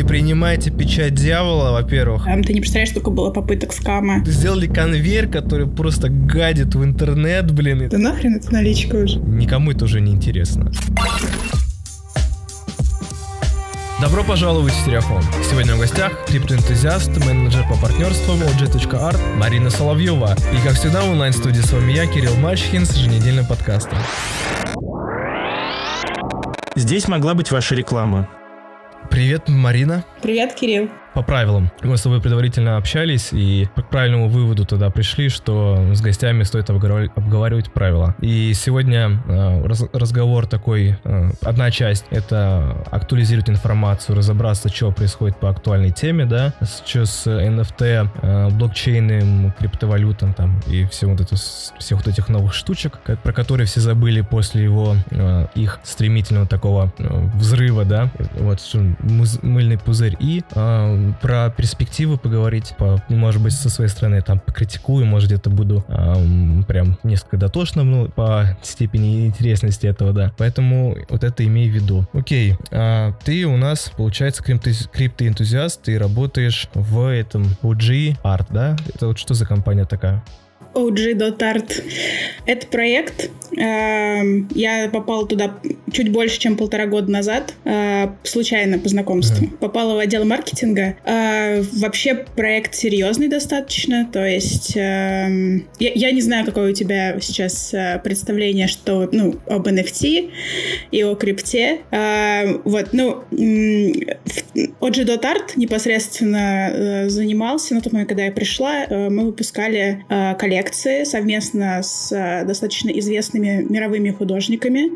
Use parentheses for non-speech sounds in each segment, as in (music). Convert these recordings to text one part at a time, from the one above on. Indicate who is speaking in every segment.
Speaker 1: Не принимайте печать дьявола, во-первых.
Speaker 2: Там ты не представляешь, сколько было попыток скама.
Speaker 1: Сделали конвейер, который просто гадит в интернет, блин.
Speaker 2: Да нахрен это наличка уже?
Speaker 1: Никому это уже не интересно. Добро пожаловать в Стереофон. Сегодня в гостях криптоэнтузиаст, менеджер по партнерству OG.art Марина Соловьева. И как всегда в онлайн-студии с вами я, Кирилл Мачхин, с еженедельным подкастом.
Speaker 3: Здесь могла быть ваша реклама.
Speaker 1: Привет, Марина.
Speaker 2: Привет, Кирилл
Speaker 1: по правилам. Мы с тобой предварительно общались и к правильному выводу тогда пришли, что с гостями стоит обговаривать, правила. И сегодня э, раз, разговор такой, э, одна часть — это актуализировать информацию, разобраться, что происходит по актуальной теме, да, что с NFT, э, блокчейном, криптовалютам там и все вот это, всех вот этих новых штучек, про которые все забыли после его, их стремительного такого взрыва, да, вот мыльный пузырь. И про перспективы поговорить, по, может быть, со своей стороны там покритикую, может, где-то буду эм, прям несколько дотошным, ну, по степени интересности этого, да. Поэтому вот это имей в виду. Окей, а ты у нас, получается, криптоэнтузиаст, ты работаешь в этом OG Art, да? Это вот что за компания такая?
Speaker 2: OG.art. Это проект. Эм, я попала туда чуть больше, чем полтора года назад, э, случайно по знакомству. Mm-hmm. Попала в отдел маркетинга. Э, вообще проект серьезный достаточно, то есть я, я не знаю, какое у тебя сейчас э, представление, что ну об NFT и о крипте. Вот, ну OG.art непосредственно занимался на тот момент, когда я пришла, мы выпускали коллекцию коллекции совместно с э, достаточно известными мировыми художниками,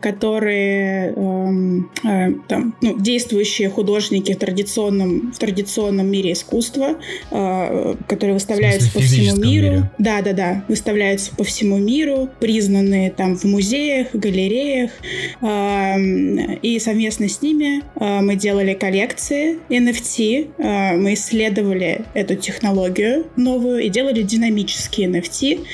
Speaker 2: которые эм, э, там, ну, действующие художники в традиционном, в традиционном мире искусства, э, которые выставляются по всему миру. Мире. Да, да, да, выставляются по всему миру, признанные там в музеях, галереях. Э, и совместно с ними э, мы делали коллекции NFT, э, мы исследовали эту технологию новую и делали динамические NFT,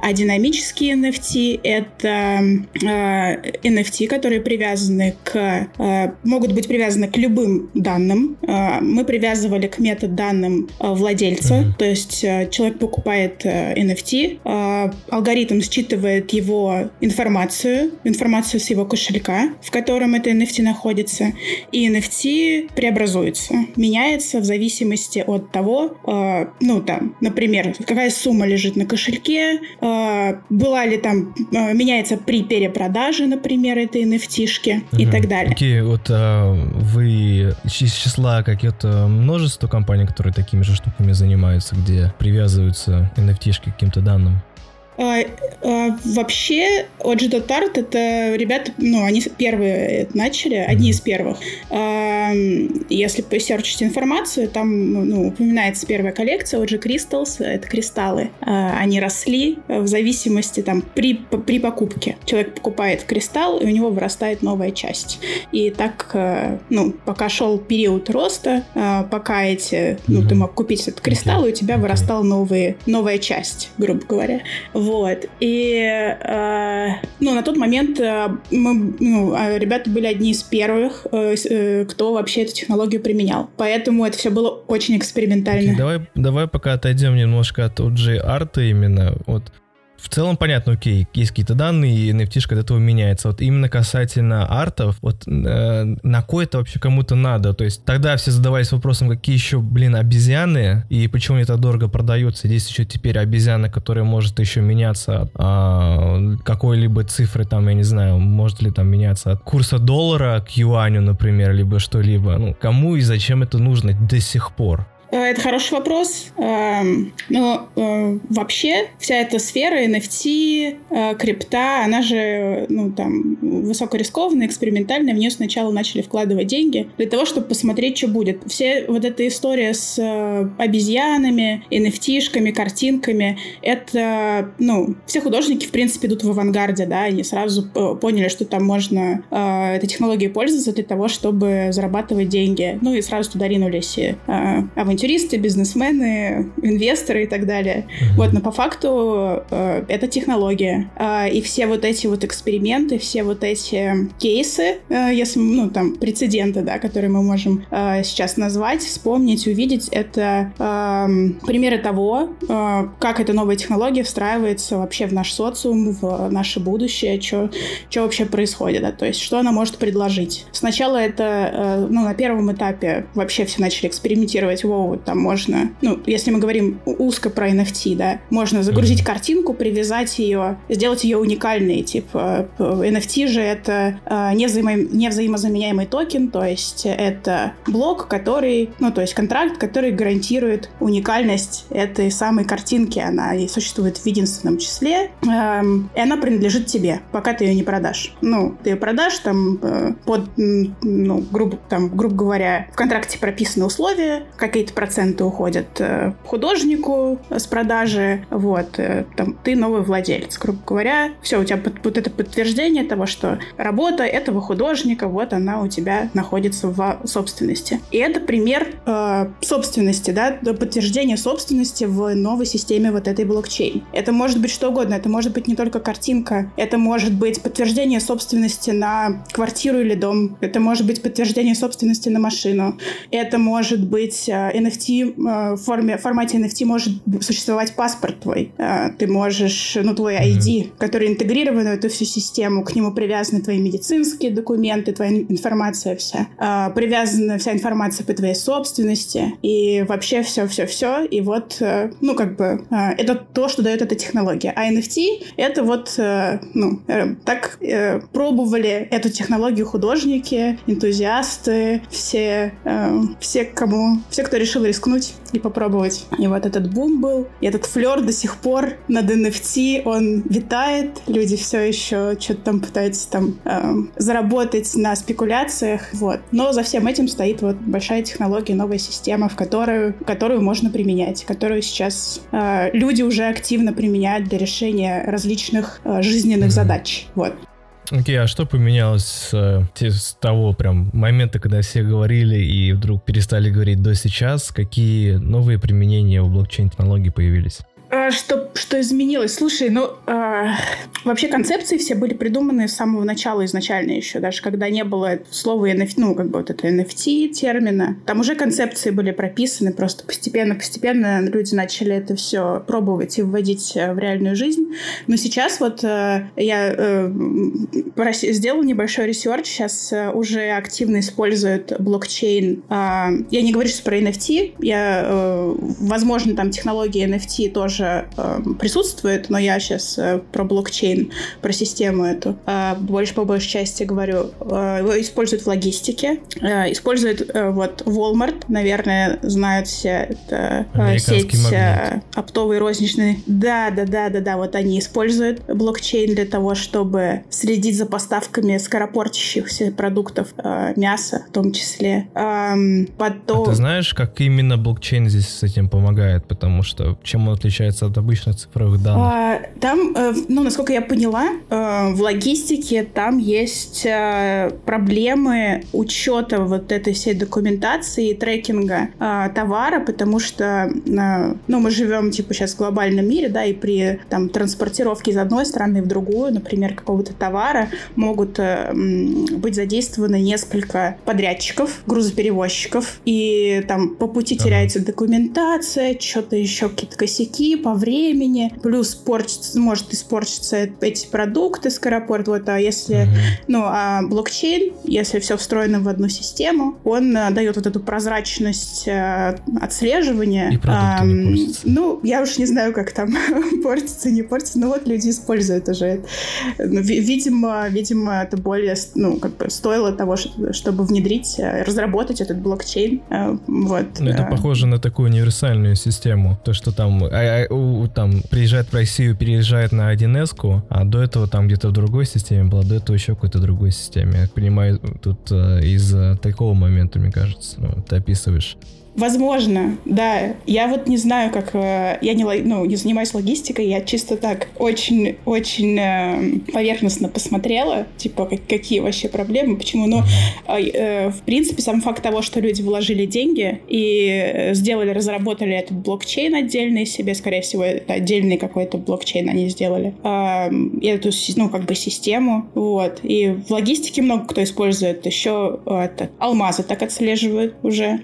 Speaker 2: а динамические NFT — это э, NFT, которые привязаны к... Э, могут быть привязаны к любым данным. Э, мы привязывали к метаданным э, владельца, mm-hmm. то есть э, человек покупает э, NFT, э, алгоритм считывает его информацию, информацию с его кошелька, в котором это NFT находится, и NFT преобразуется, меняется в зависимости от того, э, ну там, например, какая сумма лежит на кошельке, э, была ли там, э, меняется при перепродаже, например, этой NFT-шки угу. и так далее.
Speaker 1: Окей, okay, вот а, вы из числа каких-то множество компаний, которые такими же штуками занимаются, где привязываются NFT-шки к каким-то данным?
Speaker 2: А, а, вообще, OG Art это ребята, ну, они первые начали, одни из первых. А, если посерчить информацию, там ну, упоминается первая коллекция OG Crystals, это кристаллы. А, они росли в зависимости там при, при покупке. Человек покупает кристалл, и у него вырастает новая часть. И так, а, ну, пока шел период роста, а, пока эти, ну, ты мог купить этот кристалл, и у тебя вырастала новые, новая часть, грубо говоря. Вот. И, э, ну, на тот момент э, мы, ну, а ребята были одни из первых, э, э, кто вообще эту технологию применял. Поэтому это все было очень экспериментально. Okay,
Speaker 1: давай, давай пока отойдем немножко от OG арта именно. Вот в целом понятно, окей, есть какие-то данные, и NFT от этого меняется. Вот именно касательно артов, вот э, на кой это вообще кому-то надо? То есть тогда все задавались вопросом, какие еще, блин, обезьяны, и почему это дорого продается. Здесь еще теперь обезьяна, которая может еще меняться а, какой-либо цифры, там, я не знаю, может ли там меняться от курса доллара к юаню, например, либо что-либо. Ну, кому и зачем это нужно до сих пор?
Speaker 2: Э, это хороший вопрос. Эм, но э, вообще вся эта сфера NFT, э, крипта, она же ну, там, высокорискованная, экспериментальная. В нее сначала начали вкладывать деньги для того, чтобы посмотреть, что будет. Все вот эта история с обезьянами, NFT-шками, картинками, это, ну, все художники, в принципе, идут в авангарде, да, они сразу поняли, что там можно этой технологией пользоваться для того, чтобы зарабатывать деньги. Ну и сразу туда ринулись авантюристы авантюристы, бизнесмены, инвесторы и так далее. Mm-hmm. Вот, но по факту э, это технология. Э, и все вот эти вот эксперименты, все вот эти кейсы, э, если, ну, там, прецеденты, да, которые мы можем э, сейчас назвать, вспомнить, увидеть, это э, примеры того, э, как эта новая технология встраивается вообще в наш социум, в наше будущее, что вообще происходит, да, то есть что она может предложить. Сначала это, э, ну, на первом этапе вообще все начали экспериментировать, воу, там можно, ну, если мы говорим узко про NFT, да, можно загрузить картинку, привязать ее, сделать ее уникальной, типа, NFT же это э, невзаимо... невзаимозаменяемый токен, то есть это блок, который, ну, то есть контракт, который гарантирует уникальность этой самой картинки, она и существует в единственном числе, эм, и она принадлежит тебе, пока ты ее не продашь. Ну, ты ее продашь там э, под, ну, грубо, там, грубо говоря, в контракте прописаны условия, какие-то проценты уходят э, художнику с продажи, вот, э, там, ты новый владелец, грубо говоря, все, у тебя под, вот это подтверждение того, что работа этого художника, вот она у тебя находится в собственности. И это пример э, собственности, да, подтверждение собственности в новой системе вот этой блокчейн. Это может быть что угодно, это может быть не только картинка, это может быть подтверждение собственности на квартиру или дом, это может быть подтверждение собственности на машину, это может быть э, NFT, э, в форме, формате NFT может существовать паспорт твой, э, ты можешь, ну, твой ID, который интегрирован в эту всю систему, к нему привязаны твои медицинские документы, твоя информация вся, привязана вся информация по твоей собственности, и вообще все-все-все, и вот, ну, как бы, это то, что дает эта технология. А NFT — это вот, ну, так пробовали эту технологию художники, энтузиасты, все, все, кому, все, кто решил рискнуть и попробовать. И вот этот бум был, и этот флер до сих пор над NFT, он витает, люди все еще что-то там пытаются там э, заработать на спекуляциях, вот. Но за всем этим стоит вот большая технология, новая система, в которую, которую можно применять, которую сейчас э, люди уже активно применяют для решения различных э, жизненных задач, вот.
Speaker 1: Окей, okay, а что поменялось э, с того прям момента, когда все говорили и вдруг перестали говорить до сейчас? Какие новые применения у блокчейн-технологий появились?
Speaker 2: А, что, что изменилось? Слушай, ну, э, вообще концепции все были придуманы с самого начала изначально еще, даже когда не было слова NFT, ну, как бы вот это NFT термина. Там уже концепции были прописаны, просто постепенно-постепенно люди начали это все пробовать и вводить э, в реальную жизнь. Но сейчас вот э, я э, сделала небольшой research, сейчас э, уже активно используют блокчейн. Э, я не говорю сейчас про NFT, я, э, возможно, там технологии NFT тоже тоже э, присутствует, но я сейчас э, про блокчейн, про систему эту э, больше по большей части говорю. Э, его используют в логистике, э, используют э, вот Walmart, наверное, знают все это э, сеть э, оптовый розничный. Да, да, да, да, да, вот они используют блокчейн для того, чтобы следить за поставками скоропортящихся продуктов, э, мяса в том числе. Эм,
Speaker 1: потом... А ты знаешь, как именно блокчейн здесь с этим помогает? Потому что чем он отличается отличается от обычных цифровых данных? А,
Speaker 2: там, э, ну, насколько я поняла, э, в логистике там есть э, проблемы учета вот этой всей документации и трекинга товара, потому что, ну, мы живем, типа, сейчас в глобальном мире, да, и при там транспортировке из одной страны в другую, например, какого-то товара, могут быть задействованы несколько подрядчиков, грузоперевозчиков, и там по пути ага. теряется документация, что-то еще какие-то косяки, по времени, плюс порчится, может испортиться эти продукты скоропорт, вот, а если, mm-hmm. ну, а блокчейн, если все встроено в одну систему, он а, дает вот эту прозрачность а, отслеживания.
Speaker 1: И а, не.
Speaker 2: Ну, я уж не знаю, как там (laughs) портится, не портится, но вот люди используют уже. Ну, видимо, видимо, это более, ну, как бы стоило того, чтобы внедрить, э, разработать этот блокчейн, вот.
Speaker 1: Ну, это похоже на такую универсальную систему, то, что там а, у, там приезжает в Россию, переезжает на 1С, а до этого там где-то в другой системе было, до этого еще в какой-то другой системе. Я понимаю, тут э, из такого момента, мне кажется, ну, ты описываешь.
Speaker 2: Возможно, да. Я вот не знаю, как... Э, я не, ну, не занимаюсь логистикой, я чисто так очень-очень э, поверхностно посмотрела, типа, как, какие вообще проблемы, почему. Но, э, в принципе, сам факт того, что люди вложили деньги и сделали, разработали этот блокчейн отдельный себе, скорее всего, это отдельный какой-то блокчейн они сделали, э, эту, ну, как бы систему, вот. И в логистике много кто использует еще это, алмазы так отслеживают уже.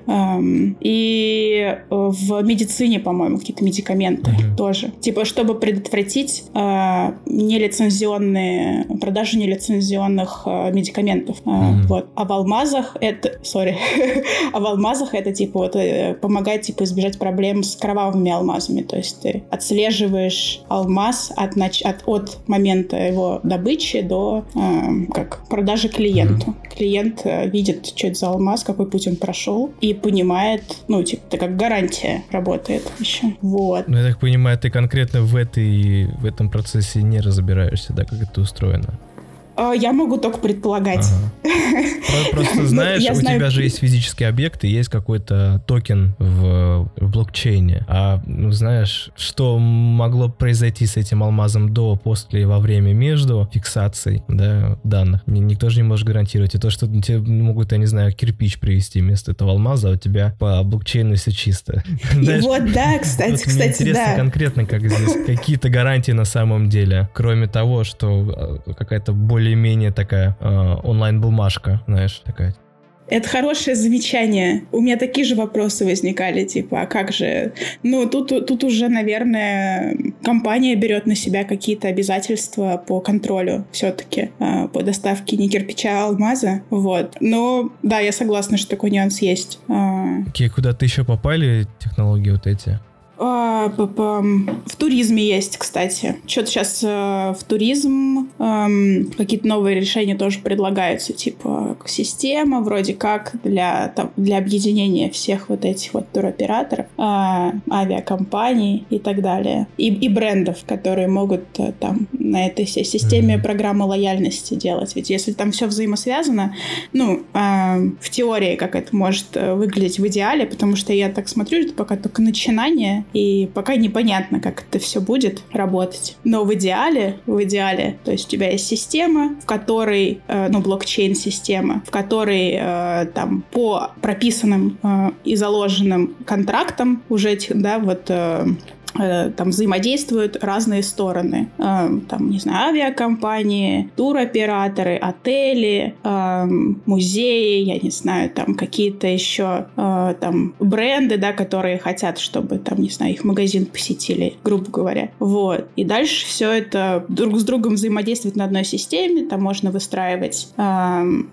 Speaker 2: И э, в медицине, по-моему, какие-то медикаменты mm-hmm. тоже. Типа, чтобы предотвратить э, нелицензионные, продажу нелицензионных э, медикаментов. Mm-hmm. Вот. А в алмазах это... Sorry. (laughs) а в алмазах это, типа, вот, э, помогает, типа, избежать проблем с кровавыми алмазами. То есть ты отслеживаешь алмаз от, нач... от, от момента его добычи до э, как продажи клиенту. Mm-hmm. Клиент э, видит, что это за алмаз, какой путь он прошел, и понимает, ну, типа, это как гарантия работает еще. Вот.
Speaker 1: Ну, я так понимаю, ты конкретно в этой, в этом процессе не разбираешься, да, как это устроено?
Speaker 2: А, я могу только предполагать.
Speaker 1: Ага. (laughs) Просто ну, знаешь, у знаю... тебя же есть физический объект и есть какой-то токен в, в блокчейне. А ну, знаешь, что могло произойти с этим алмазом до, после, во время, между фиксацией да, данных? Никто же не может гарантировать. И то, что тебе могут, я не знаю, кирпич привести вместо этого алмаза, а у тебя по блокчейну все чисто. (laughs)
Speaker 2: Знаешь, вот, да, кстати, вот кстати,
Speaker 1: интересно
Speaker 2: да.
Speaker 1: конкретно, как здесь какие-то гарантии на самом деле, кроме того, что а, какая-то более более-менее такая э, онлайн-бумажка, знаешь, такая.
Speaker 2: Это хорошее замечание. У меня такие же вопросы возникали, типа, а как же... Ну, тут, тут уже, наверное, компания берет на себя какие-то обязательства по контролю все-таки, э, по доставке не кирпича, а алмаза. Вот. Но, да, я согласна, что такой нюанс есть.
Speaker 1: Э, Какие куда-то еще попали технологии вот эти?
Speaker 2: А, в туризме есть, кстати. Что-то сейчас э, в туризм эм, какие-то новые решения тоже предлагаются, типа система вроде как для, для объединения всех вот этих вот туроператоров, э, авиакомпаний и так далее. И, и брендов, которые могут э, там на этой всей системе программы лояльности делать. Ведь если там все взаимосвязано, ну, в теории как это может выглядеть в идеале, потому что я так смотрю, это пока только начинание, и пока непонятно, как это все будет работать. Но в идеале, в идеале, то есть у тебя есть система, в которой, э, ну, блокчейн-система, в которой э, там по прописанным э, и заложенным контрактам уже да, вот Э, там взаимодействуют разные стороны. Э, там, не знаю, авиакомпании, туроператоры, отели, э, музеи, я не знаю, там какие-то еще там бренды, да, которые хотят, чтобы там, не знаю, их магазин посетили, грубо говоря. Вот. И дальше все это друг с другом взаимодействует на одной системе. Там можно выстраивать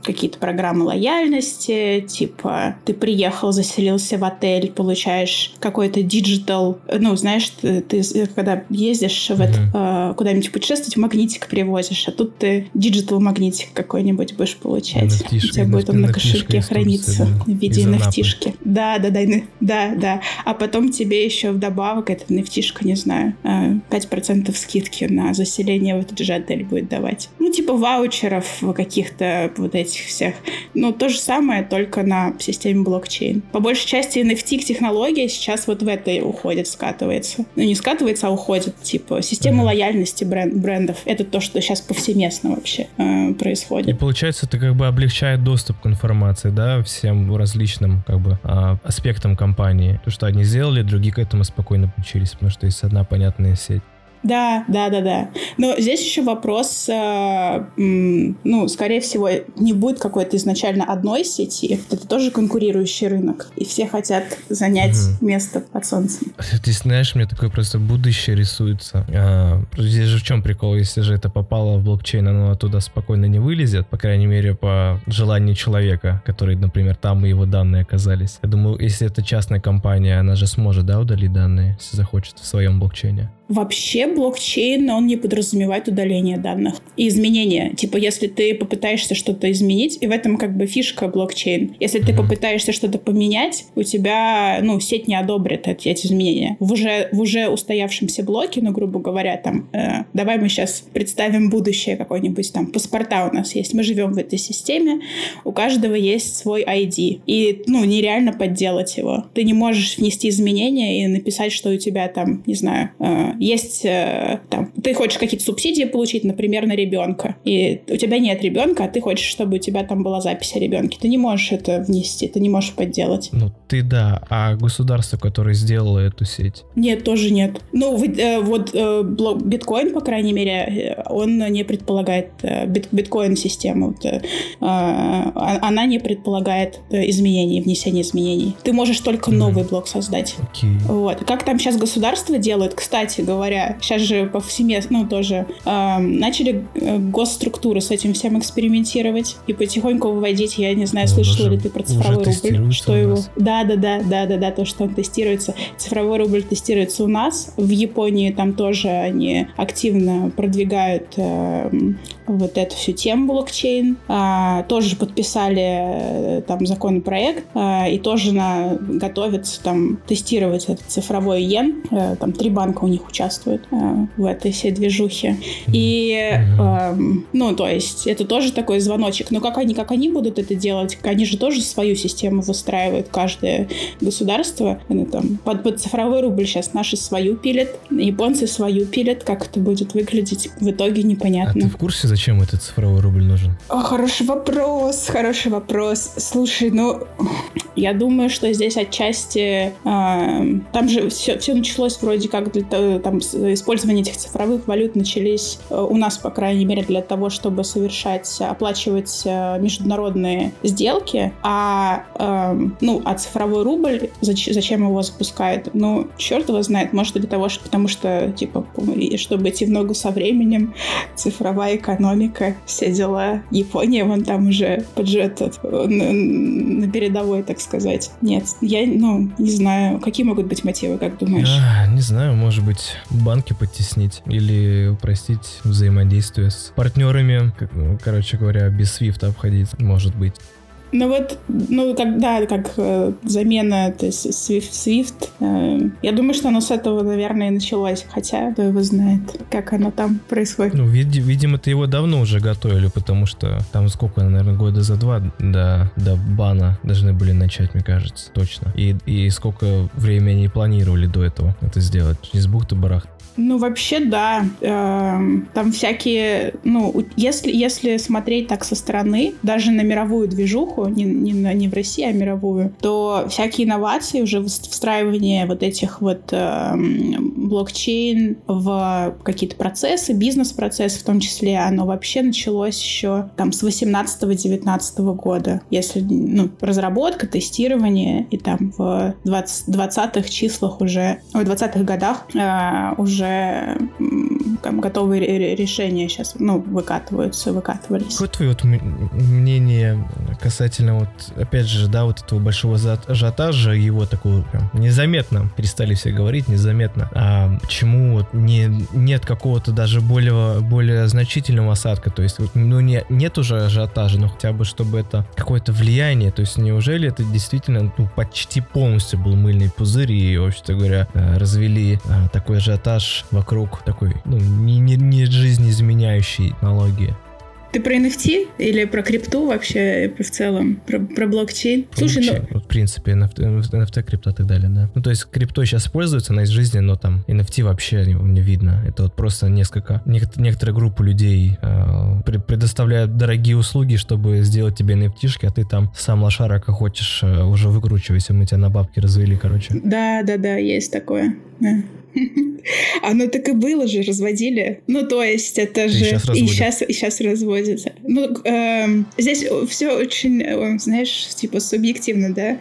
Speaker 2: какие-то программы лояльности, типа ты приехал, заселился в отель, получаешь какой-то digital, ну, знаешь, ты, ты когда ездишь в это, mm-hmm. куда-нибудь путешествовать, магнитик привозишь, а тут ты digital магнитик какой-нибудь будешь получать. NFT, У тебя будет он на кошельке храниться да, в виде NFT Да, да, да, да, да. А потом тебе еще вдобавок эта nft не знаю, 5% э, скидки на заселение в этот же отель будет давать. Ну, типа ваучеров каких-то вот этих всех. Ну, то же самое, только на системе блокчейн. По большей части NFT-технология сейчас вот в этой уходит, скатывается ну, не скатывается, а уходит. Типа, система mm-hmm. лояльности бренд, брендов. Это то, что сейчас повсеместно вообще э, происходит.
Speaker 1: И получается, это как бы облегчает доступ к информации, да, всем различным как бы э, аспектам компании. То, что одни сделали, другие к этому спокойно подключились, потому что есть одна понятная сеть.
Speaker 2: Да, да, да, да. Но здесь еще вопрос, э, ну, скорее всего, не будет какой-то изначально одной сети. Это тоже конкурирующий рынок. И все хотят занять угу. место под солнцем.
Speaker 1: Ты знаешь, мне такое просто будущее рисуется. А, здесь же в чем прикол? Если же это попало в блокчейн, оно оттуда спокойно не вылезет, по крайней мере, по желанию человека, который, например, там и его данные оказались. Я думаю, если это частная компания, она же сможет, да, удалить данные, если захочет в своем блокчейне.
Speaker 2: Вообще блокчейн, он не подразумевает удаление данных и изменения. Типа, если ты попытаешься что-то изменить, и в этом как бы фишка блокчейн. Если ты попытаешься что-то поменять, у тебя, ну, сеть не одобрит эти, эти изменения. В уже, в уже устоявшемся блоке, ну, грубо говоря, там, э, давай мы сейчас представим будущее какой-нибудь там, паспорта у нас есть, мы живем в этой системе, у каждого есть свой ID, и, ну, нереально подделать его. Ты не можешь внести изменения и написать, что у тебя там, не знаю, э, есть э, там, ты хочешь какие-то субсидии получить, например, на ребенка, и у тебя нет ребенка, а ты хочешь, чтобы у тебя там была запись о ребенке. Ты не можешь это внести, ты не можешь подделать.
Speaker 1: Ну, ты да, а государство, которое сделало эту сеть?
Speaker 2: Нет, тоже нет. Ну, вы, э, вот э, биткоин, по крайней мере, он не предполагает э, бит, биткоин-систему. Вот, э, а, она не предполагает э, изменений, внесения изменений. Ты можешь только новый блок создать.
Speaker 1: Okay.
Speaker 2: Вот. Как там сейчас государство делает, кстати говоря, сейчас же повсеместно, ну, тоже э, начали госструктуры с этим всем экспериментировать и потихоньку выводить, я не знаю, ну, слышала ли ты про цифровой рубль, что его... Да, да, да, да, да, да, то, что он тестируется. Цифровой рубль тестируется у нас. В Японии там тоже они активно продвигают э, вот эту всю тему блокчейн. А, тоже подписали э, там законопроект а, и тоже на, готовятся там тестировать этот цифровой йен. А, там три банка у них участвуют в этой всей движухе. И, а, ну, то есть это тоже такой звоночек. Но как они, как они будут это делать? Они же тоже свою систему выстраивают, каждое государство. Они там под, под цифровой рубль сейчас наши свою пилят, японцы свою пилят. Как это будет выглядеть, в итоге непонятно.
Speaker 1: А ты в курсе, зачем этот цифровой рубль нужен?
Speaker 2: О, хороший вопрос, хороший вопрос. Слушай, ну, я думаю, что здесь отчасти... Э, там же все, все началось вроде как для там, использование этих цифровых валют начались э, у нас, по крайней мере, для того, чтобы совершать, оплачивать э, международные сделки, а, э, ну, а цифровой рубль, зач, зачем его запускают? Ну, черт его знает, может, для того, что, потому что, типа, чтобы идти в ногу со временем, (laughs) цифровая экономика, все дела. Япония, вон там уже бюджет на, на передовой, так сказать. Нет, я, ну, не знаю, какие могут быть мотивы, как думаешь?
Speaker 1: А, не знаю, может быть, банки подтеснить или упростить взаимодействие с партнерами, короче говоря, без свифта обходить, может быть.
Speaker 2: Ну вот, ну как, да, как э, замена, то есть Swift, Swift. Э, я думаю, что оно с этого, наверное, и началось. Хотя, кто его знает, как оно там происходит.
Speaker 1: Ну, вид, видимо, ты его давно уже готовили, потому что там сколько, наверное, года за два до, до бана должны были начать, мне кажется, точно. И, и сколько времени они планировали до этого это сделать. Из бухты-барах.
Speaker 2: Ну, вообще, да. Эм, там всякие... Ну, если, если смотреть так со стороны, даже на мировую движуху, не, не, не в России, а мировую, то всякие инновации, уже встраивание вот этих вот э, блокчейн в какие-то процессы, бизнес-процессы в том числе, оно вообще началось еще там с 18-19 года. Если, ну, разработка, тестирование, и там в 20, 20-х числах уже, в 20-х годах э, уже уже там готовые решения сейчас, ну, выкатываются, выкатывались.
Speaker 1: Какое твое вот мнение касательно вот, опять же, да, вот этого большого ажиотажа, его такого прям незаметно, перестали все говорить, незаметно, а почему вот не, нет какого-то даже более, более значительного осадка, то есть, ну, не, нет уже ажиотажа, но хотя бы, чтобы это какое-то влияние, то есть, неужели это действительно, ну, почти полностью был мыльный пузырь, и, вообще-то говоря, э, развели э, такой ажиотаж вокруг такой, ну, не, не, не жизнеизменяющей технологии.
Speaker 2: Ты про NFT или про крипту вообще в целом? Про, про блокчейн?
Speaker 1: Слушай, ну... В принципе, NFT, NFT, крипто и так далее, да. Ну, то есть крипто сейчас используется на из жизни, но там NFT вообще не, не видно. Это вот просто несколько, некоторые группы людей э, предоставляют дорогие услуги, чтобы сделать тебе NFT-шки, а ты там сам лошара, как хочешь, э, уже выкручивайся, мы тебя на бабки развели, короче.
Speaker 2: Да, да, да, есть такое. Да. (laughs) Оно так и было же, разводили. Ну, то есть это же... Сейчас и сейчас, и сейчас разводится. Ну, э, здесь все очень, э, знаешь, типа субъективно, да?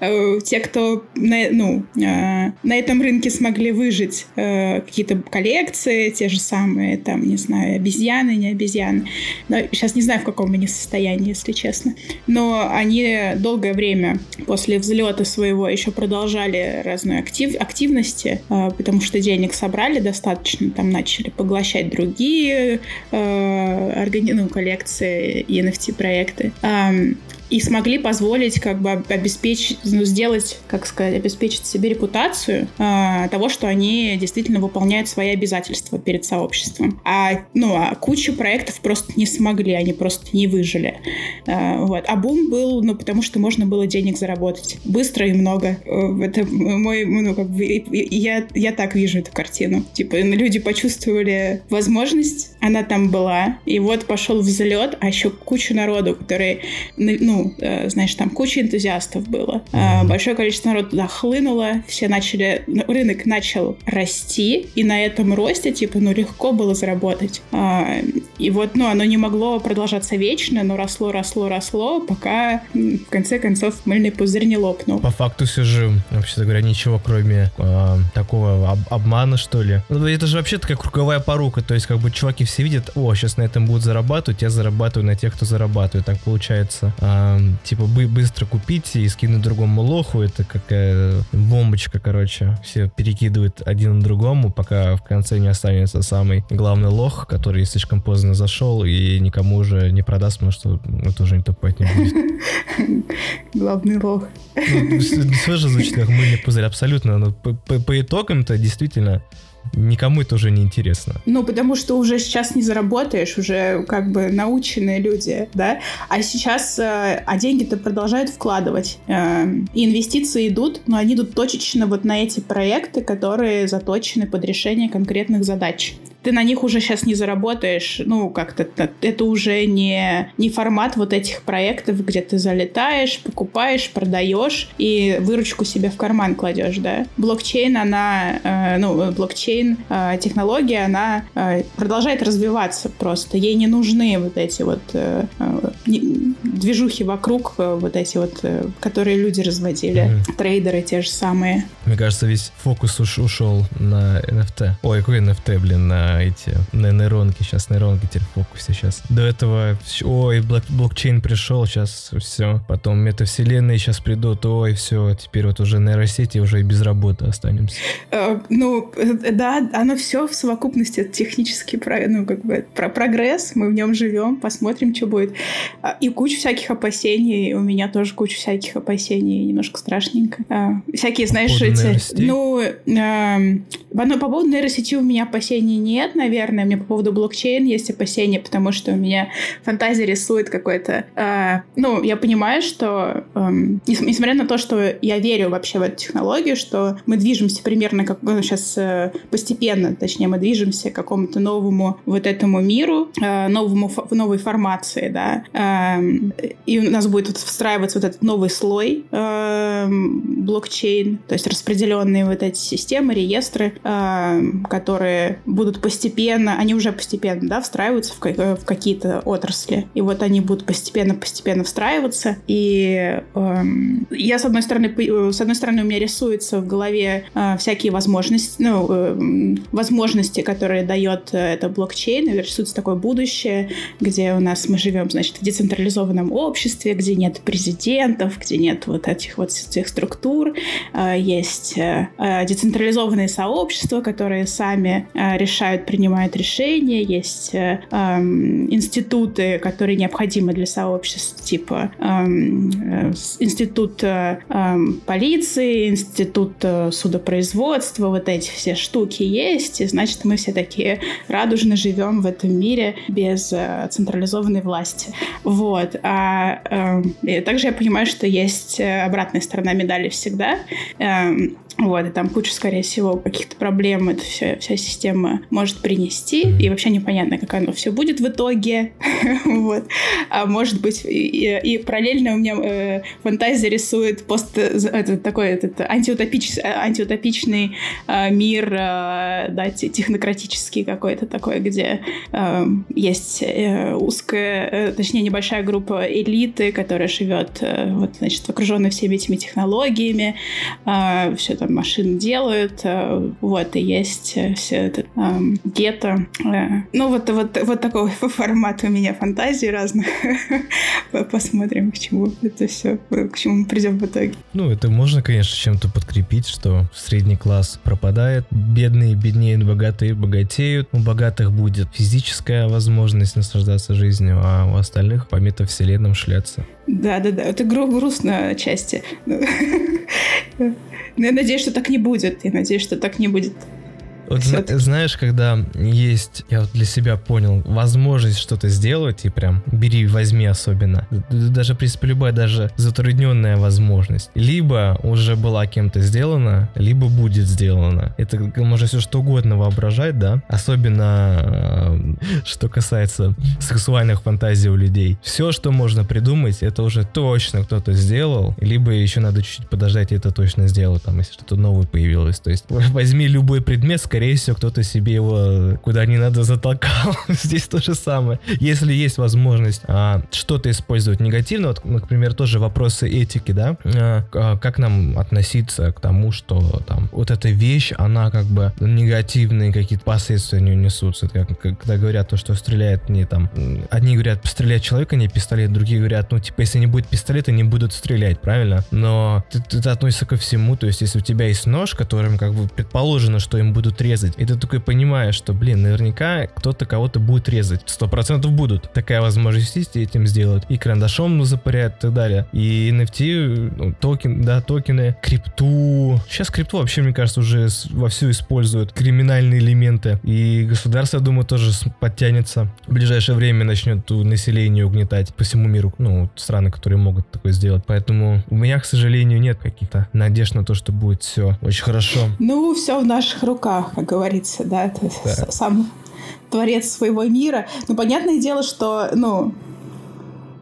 Speaker 2: Э, те, кто на, ну, э, на этом рынке смогли выжить э, какие-то коллекции, те же самые, там, не знаю, обезьяны, не обезьяны. Но сейчас не знаю, в каком они состоянии, если честно. Но они долгое время после взлета своего еще продолжали разные актив, активности, э, потому что денег собрали достаточно, там начали поглощать другие э, органи- ну, коллекции NFT-проекты. Эм, и смогли позволить как бы обеспечить, ну, сделать, как сказать, обеспечить себе репутацию э, того, что они действительно выполняют свои обязательства перед сообществом. А, ну, а кучу проектов просто не смогли, они просто не выжили. Э, вот. А бум был, ну, потому что можно было денег заработать. Быстро и много. Э, это мой, ну, как бы, я, я так вижу эту картину. Типа, люди почувствовали возможность, она там была, и вот пошел взлет, а еще куча народу, которые, ну, э, знаешь, там куча энтузиастов было. Э, большое количество народу туда хлынуло, все начали, ну, рынок начал расти, и на этом росте, типа, ну, легко было заработать. Э, и вот, ну, оно не могло продолжаться вечно, но росло, росло, росло, пока в конце концов мыльный пузырь не лопнул.
Speaker 1: По факту все же, вообще говоря, ничего кроме э, такого об обмана, что ли. Ну, это же вообще такая круговая порука, то есть как бы чуваки все видят, о, сейчас на этом будут зарабатывать, я зарабатываю на тех, кто зарабатывает. Так получается. Э, типа бы быстро купить и скинуть другому лоху. Это какая бомбочка, короче. Все перекидывают один на другому, пока в конце не останется самый главный лох, который слишком поздно зашел и никому уже не продаст, потому что это уже никто покупать не
Speaker 2: будет. (laughs) Главный лох.
Speaker 1: Ну, все же звучит как мыльный пузырь, абсолютно. Но по, по, по итогам-то действительно никому это уже не интересно.
Speaker 2: Ну, потому что уже сейчас не заработаешь, уже как бы наученные люди, да, а сейчас, э, а деньги-то продолжают вкладывать, э, и инвестиции идут, но они идут точечно вот на эти проекты, которые заточены под решение конкретных задач ты на них уже сейчас не заработаешь. Ну, как-то это уже не, не формат вот этих проектов, где ты залетаешь, покупаешь, продаешь и выручку себе в карман кладешь, да. Блокчейн, она, э, ну, блокчейн э, технология, она э, продолжает развиваться просто. Ей не нужны вот эти вот э, э, движухи вокруг, э, вот эти вот, э, которые люди разводили. Mm-hmm. Трейдеры те же самые.
Speaker 1: Мне кажется, весь фокус уш ушел на NFT. Ой, какой NFT, блин, на эти, на нейронки, сейчас нейронки теперь в фокусе сейчас. До этого, ой, блок, блокчейн пришел, сейчас все. Потом метавселенные сейчас придут, ой, все, теперь вот уже нейросети уже и без работы останемся.
Speaker 2: Uh, ну, э, да, оно все в совокупности, это технический, ну, как бы, про прогресс, мы в нем живем, посмотрим, что будет. А, и куча всяких опасений, у меня тоже куча всяких опасений, немножко страшненько. Uh, всякие, знаешь, эти... Ну, uh, по поводу нейросети у меня опасений нет, нет, наверное. Мне по поводу блокчейн есть опасения, потому что у меня фантазия рисует какой-то... Э, ну, я понимаю, что э, несмотря на то, что я верю вообще в эту технологию, что мы движемся примерно как... Ну, сейчас э, постепенно, точнее, мы движемся к какому-то новому вот этому миру, э, новому, в новой формации, да. Э, и у нас будет вот встраиваться вот этот новый слой э, блокчейн, то есть распределенные вот эти системы, реестры, э, которые будут постепенно они уже постепенно, да, встраиваются в, э, в какие-то отрасли. И вот они будут постепенно-постепенно встраиваться. И эм, я, с одной стороны, э, с одной стороны, у меня рисуется в голове э, всякие возможности, ну, э, возможности, которые дает э, это блокчейн. И рисуется такое будущее, где у нас мы живем, значит, в децентрализованном обществе, где нет президентов, где нет вот этих вот этих структур. Э, есть э децентрализованные сообщества, которые сами э, решают принимают решения, есть э, эм, институты, которые необходимы для сообществ, типа эм, э, институт э, эм, полиции, институт э, судопроизводства, вот эти все штуки есть, и значит мы все такие радужно живем в этом мире без э, централизованной власти. Вот. А э, также я понимаю, что есть э, обратная сторона медали всегда. Э, вот, и там куча, скорее всего, каких-то проблем эта вся, вся система может принести, и вообще непонятно, как оно все будет в итоге. (laughs) вот. А может быть, и, и параллельно у меня э, фантазия рисует пост, это, такой этот антиутопич, антиутопичный э, мир, э, да, технократический какой-то такой, где э, есть э, узкая, э, точнее, небольшая группа элиты, которая живет, э, вот, значит, окруженная всеми этими технологиями, э, все там там машины делают, э, вот, и есть э, все это э, гетто. Э, ну, вот, вот, вот такой (laughs) формат у меня фантазии разных. (laughs) Посмотрим, к чему это все, к чему мы придем в итоге.
Speaker 1: Ну, это можно, конечно, чем-то подкрепить, что средний класс пропадает, бедные беднеют, богатые богатеют, у богатых будет физическая возможность наслаждаться жизнью, а у остальных по метавселенным шляться.
Speaker 2: Да, да, да, это гру- грустно (laughs) отчасти. Я надеюсь, что так не будет. Я надеюсь, что так не будет.
Speaker 1: Вот знаешь, когда есть, я вот для себя понял, возможность что-то сделать, и прям бери, возьми особенно. Даже, в принципе, любая даже затрудненная возможность. Либо уже была кем-то сделана, либо будет сделана. Это можно все что угодно воображать, да? Особенно, э, что касается сексуальных фантазий у людей. Все, что можно придумать, это уже точно кто-то сделал, либо еще надо чуть-чуть подождать, и это точно сделать, там, если что-то новое появилось. То есть (laughs) возьми любой предмет, скорее всего, кто-то себе его куда не надо затолкал. (laughs) Здесь то же самое. Если есть возможность а, что-то использовать негативно, вот, например, тоже вопросы этики, да, а, а, как нам относиться к тому, что там вот эта вещь, она как бы негативные какие-то последствия не несутся. Как, когда говорят то, что стреляет не там, одни говорят, стрелять человека, не пистолет, другие говорят, ну, типа, если не будет пистолета, не будут стрелять, правильно? Но это, это относится ко всему, то есть, если у тебя есть нож, которым как бы предположено, что им будут резать. И ты такой понимаешь, что, блин, наверняка кто-то кого-то будет резать. Сто процентов будут. Такая возможность есть, и этим сделают. И карандашом запарят и так далее. И NFT, ну, токен, да, токены, крипту. Сейчас крипту вообще, мне кажется, уже вовсю используют криминальные элементы. И государство, я думаю, тоже подтянется. В ближайшее время начнет население угнетать по всему миру. Ну, страны, которые могут такое сделать. Поэтому у меня, к сожалению, нет каких-то надежд на то, что будет все очень хорошо.
Speaker 2: Ну, все в наших руках, как говорится, да, ты да. сам творец своего мира. Ну, понятное дело, что, ну,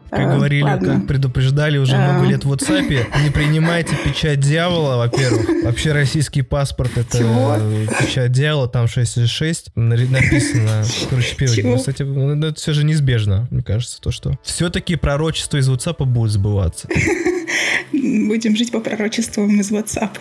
Speaker 1: как а, говорили, ладно. как предупреждали уже а. много лет в WhatsApp, не принимайте печать дьявола, во-первых. Вообще российский паспорт это Чего? печать дьявола, там 666 написано. Короче, первый, кстати, ну, это все же неизбежно, мне кажется, то, что все-таки пророчество из WhatsApp будет сбываться. (laughs)
Speaker 2: Будем жить по пророчествам из WhatsApp.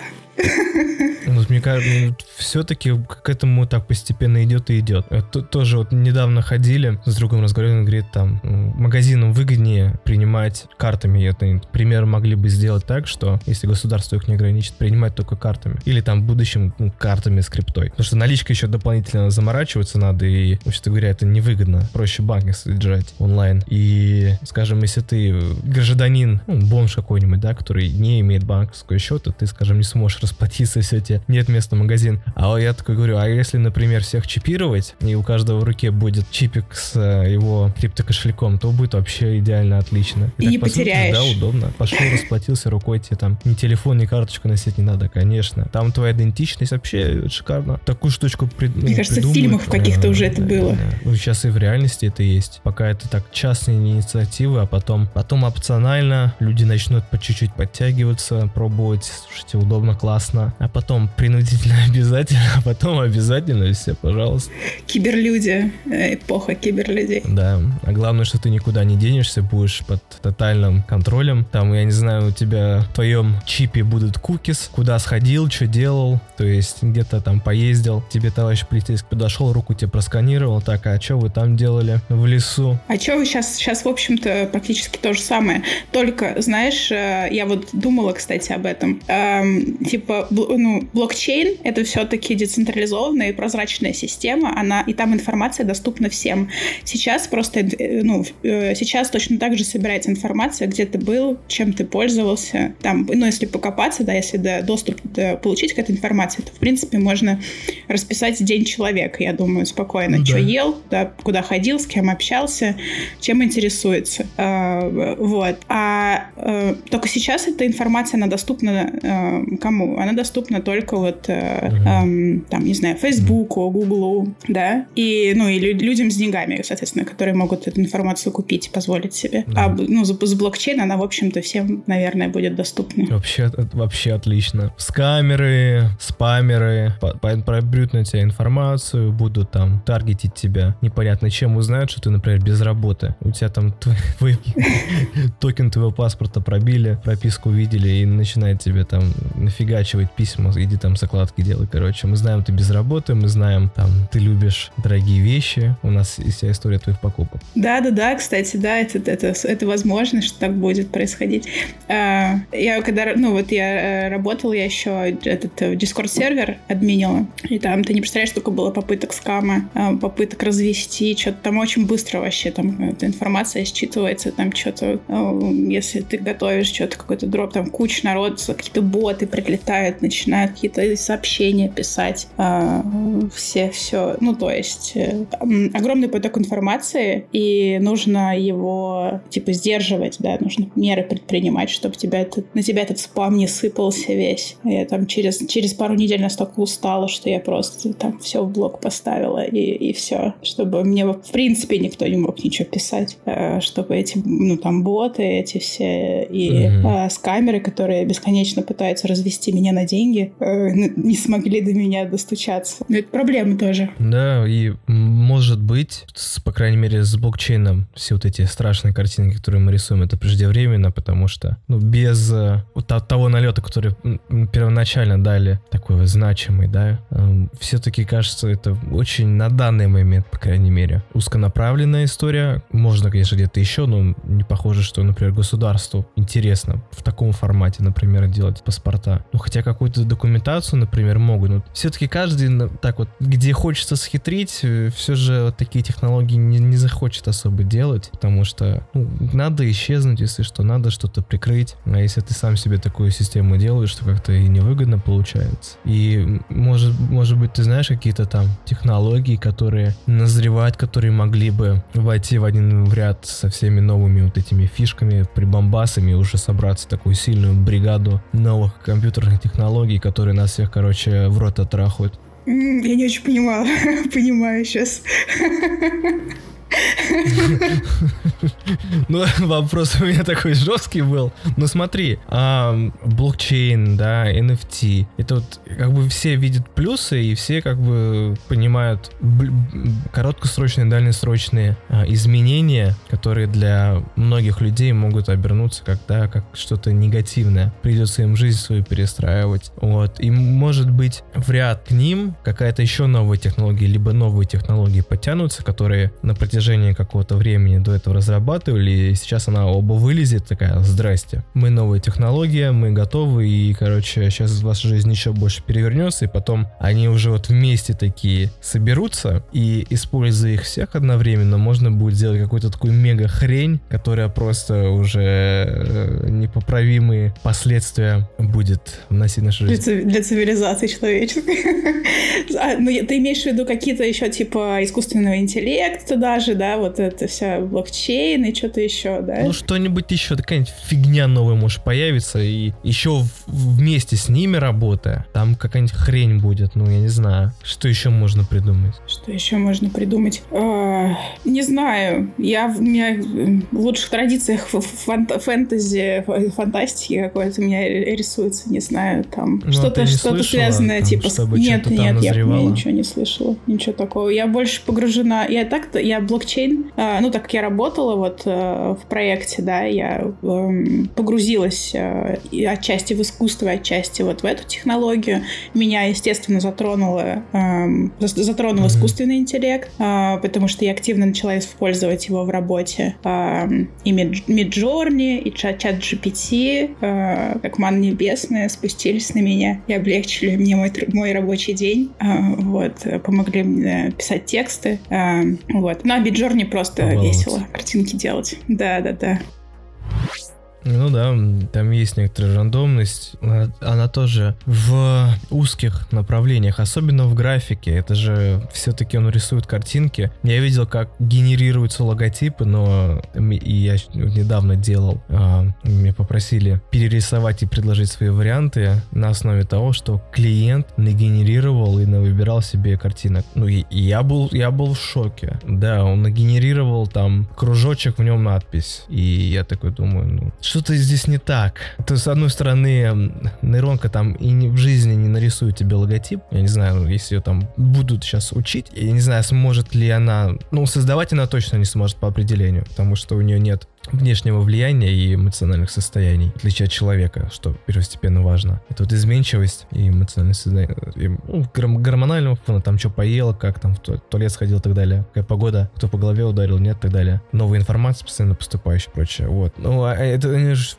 Speaker 1: Ну, мне кажется, ну, все-таки к этому так постепенно идет и идет. Это тоже вот недавно ходили с другом разговаривали, он говорит, там, магазинам выгоднее принимать картами. Это, например, могли бы сделать так, что если государство их не ограничит, принимать только картами. Или там в будущем ну, картами с криптой. Потому что наличка еще дополнительно заморачиваться надо, и, вообще говоря, это невыгодно. Проще банк содержать онлайн. И, скажем, если ты гражданин, ну, бомж какой-нибудь, да, который не имеет банковского счета, ты, скажем, не сможешь расплатиться, все тебе нет места в магазин. А я такой говорю, а если, например, всех чипировать, и у каждого в руке будет чипик с э, его криптокошельком, то будет вообще идеально отлично.
Speaker 2: И, и не потеряешь.
Speaker 1: Да, удобно. Пошел, расплатился рукой, тебе там ни телефон, ни карточку носить не надо, конечно. Там твоя идентичность вообще шикарно. Такую штучку при,
Speaker 2: Мне ну, кажется, в фильмах каких-то уже это было. Да.
Speaker 1: Ну, сейчас и в реальности это есть. Пока это так частные инициативы, а потом, потом опционально люди начнут по чуть-чуть подтягиваться, пробовать. Слушайте, удобно, классно. А потом принудительно (laughs) обязательно, а потом обязательно и все, пожалуйста.
Speaker 2: Киберлюди, э, эпоха киберлюдей.
Speaker 1: Да, а главное, что ты никуда не денешься, будешь под тотальным контролем. Там, я не знаю, у тебя в твоем чипе будут кукис, куда сходил, что делал, то есть где-то там поездил, тебе товарищ полицейский подошел, руку тебе просканировал, так, а что вы там делали в лесу?
Speaker 2: А что вы сейчас, сейчас, в общем-то, практически то же самое. Только, знаешь, э, я вот думала, кстати, об этом. Эм, типа, ну, блокчейн — это все-таки децентрализованная и прозрачная система, она, и там информация доступна всем. Сейчас просто, э, ну, э, сейчас точно так же собирается информация, где ты был, чем ты пользовался, там, ну, если покопаться, да, если да, доступ да, получить к этой информации, то, в принципе, можно расписать день человека, я думаю, спокойно, ну, что да. ел, да, куда ходил, с кем общался, чем интересуется. А, вот. А, а только сейчас эта информация, она доступна а, кому? Она доступна только вот, э, эм, там, не знаю, Фейсбуку, Гуглу, да, и, ну, и лю- людям с деньгами, соответственно, которые могут эту информацию купить и позволить себе. Да. А, ну, за, за блокчейн она, в общем-то, всем, наверное, будет доступна.
Speaker 1: Вообще, вообще отлично. Скамеры, спамеры пробьют на тебя информацию, будут там таргетить тебя непонятно чем, узнают, что ты, например, без работы. У тебя там твой, (laughs) токен твоего паспорта пробили, прописку увидели и начинает тебе там нафигачивать письма, иди там закладки делай, короче. Мы знаем, ты без работы, мы знаем, там, ты любишь дорогие вещи, у нас есть вся история твоих покупок.
Speaker 2: Да-да-да, кстати, да, это, это, это возможно, что так будет происходить. А, я когда, ну вот я э, работала, я еще этот э, Discord сервер админила, и там, ты не представляешь, сколько было попыток скама, а, попыток развести, что-то там очень быстро вообще, там эта информация считывается, там что-то, если ты готовишь что-то, какой-то дроп, там куча народ, какие-то боты прилетают, начинают какие-то сообщения писать, а, все, все, ну, то есть э, огромный поток информации, и нужно его, типа, сдерживать, да, нужно меры предпринимать, чтобы тебя этот, на тебя этот спам не сыпался весь. Я там через, через пару недель настолько устала, что я просто там все в блок поставила, и, и все, чтобы мне, в принципе, никто не мог ничего писать, э, чтобы эти, ну, там, боты, эти все, и mm-hmm. с камеры, которые бесконечно пытаются развести меня на деньги, э, не смогли до меня достучаться. Но это проблема тоже.
Speaker 1: Да, и может быть, с, по крайней мере, с блокчейном все вот эти страшные картинки, которые мы рисуем, это преждевременно, потому что ну, без э, того налета, который первоначально дали, такой значимый, да, э, все-таки кажется, это очень на данный момент, по крайней мере, узконаправленная история. Можно, конечно, где-то еще, но не похоже, что, например, государству интересно в таком формате, например, делать паспорта. Ну, хотя какую-то документацию, например, могут. Но все-таки каждый, так вот, где хочется схитрить, э, все же вот такие технологии не, не захочет особо делать, потому что ну, надо исчезнуть, если что, надо что-то прикрыть. А если ты сам себе такую систему делаешь, то как-то и невыгодно получается. И может, может быть, ты знаешь какие-то там технологии, которые назревают, которые могли бы войти в один ряд со всеми новыми вот этими фишками, прибамбасами, уже собраться такую сильную бригаду новых компьютерных технологий, которые нас всех, короче, в рот отрахают.
Speaker 2: Я не очень понимала. (laughs) Понимаю сейчас. (laughs)
Speaker 1: Ну, (laughs) вопрос у меня такой жесткий был. Но смотри, блокчейн, да, NFT, это вот как бы все видят плюсы и все как бы понимают короткосрочные, дальнесрочные а, изменения, которые для многих людей могут обернуться когда как что-то негативное. Придется им жизнь свою перестраивать. Вот. И может быть в ряд к ним какая-то еще новая технология, либо новые технологии подтянутся, которые на протяжении протяжении какого-то времени до этого разрабатывали, и сейчас она оба вылезет, такая, здрасте, мы новая технология, мы готовы, и, короче, сейчас ваша жизнь еще больше перевернется, и потом они уже вот вместе такие соберутся, и, используя их всех одновременно, можно будет сделать какую-то такую мега хрень, которая просто уже э, непоправимые последствия будет вносить в нашу
Speaker 2: жизнь. Для, для цивилизации человеческой. (laughs) А, ну, ты имеешь в виду какие-то еще, типа, искусственного интеллекта даже, да, вот это вся блокчейн и что-то еще, да?
Speaker 1: Ну, что-нибудь еще, какая-нибудь фигня новая может появиться, и еще вместе с ними работая, там какая-нибудь хрень будет, ну, я не знаю. Что еще можно придумать?
Speaker 2: Что еще можно придумать? А, не знаю. Я в, меня в лучших традициях фант фэнтези, фантастики какой-то у меня рисуется, не знаю, там ну, что-то а что связанное, там, типа... Нет, нет, я, я ничего не слышала, ничего такого. Я больше погружена... Я так-то, я блок блокчейн. А, ну, так как я работала вот э, в проекте, да, я эм, погрузилась э, отчасти в искусство, отчасти вот в эту технологию. Меня, естественно, затронуло, эм, затронул mm-hmm. искусственный интеллект, э, потому что я активно начала использовать его в работе. Эм, и Midjourney, и чат GPT, как ман небесная, спустились на меня и облегчили мне мой, мой рабочий день. Вот, помогли мне писать тексты. Вот. Но Биджорни просто весело картинки делать. Да, да, да.
Speaker 1: Ну да, там есть некоторая рандомность. Она тоже в узких направлениях, особенно в графике. Это же все-таки он рисует картинки. Я видел, как генерируются логотипы, но и я недавно делал. А, меня попросили перерисовать и предложить свои варианты на основе того, что клиент нагенерировал и выбирал себе картинок. Ну и, я был я был в шоке. Да, он нагенерировал там кружочек, в нем надпись. И я такой думаю, ну что-то здесь не так. То с одной стороны, нейронка там и в жизни не нарисует тебе логотип. Я не знаю, если ее там будут сейчас учить, я не знаю, сможет ли она... Ну, создавать она точно не сможет по определению, потому что у нее нет внешнего влияния и эмоциональных состояний, в отличие от человека, что первостепенно важно. Это вот изменчивость и эмоциональное состояние, и, ну, гормонального фона, там что поел, как там в туалет сходил и так далее, какая погода, кто по голове ударил, нет и так далее. Новая информация постоянно поступающая прочее. Вот. Ну, а это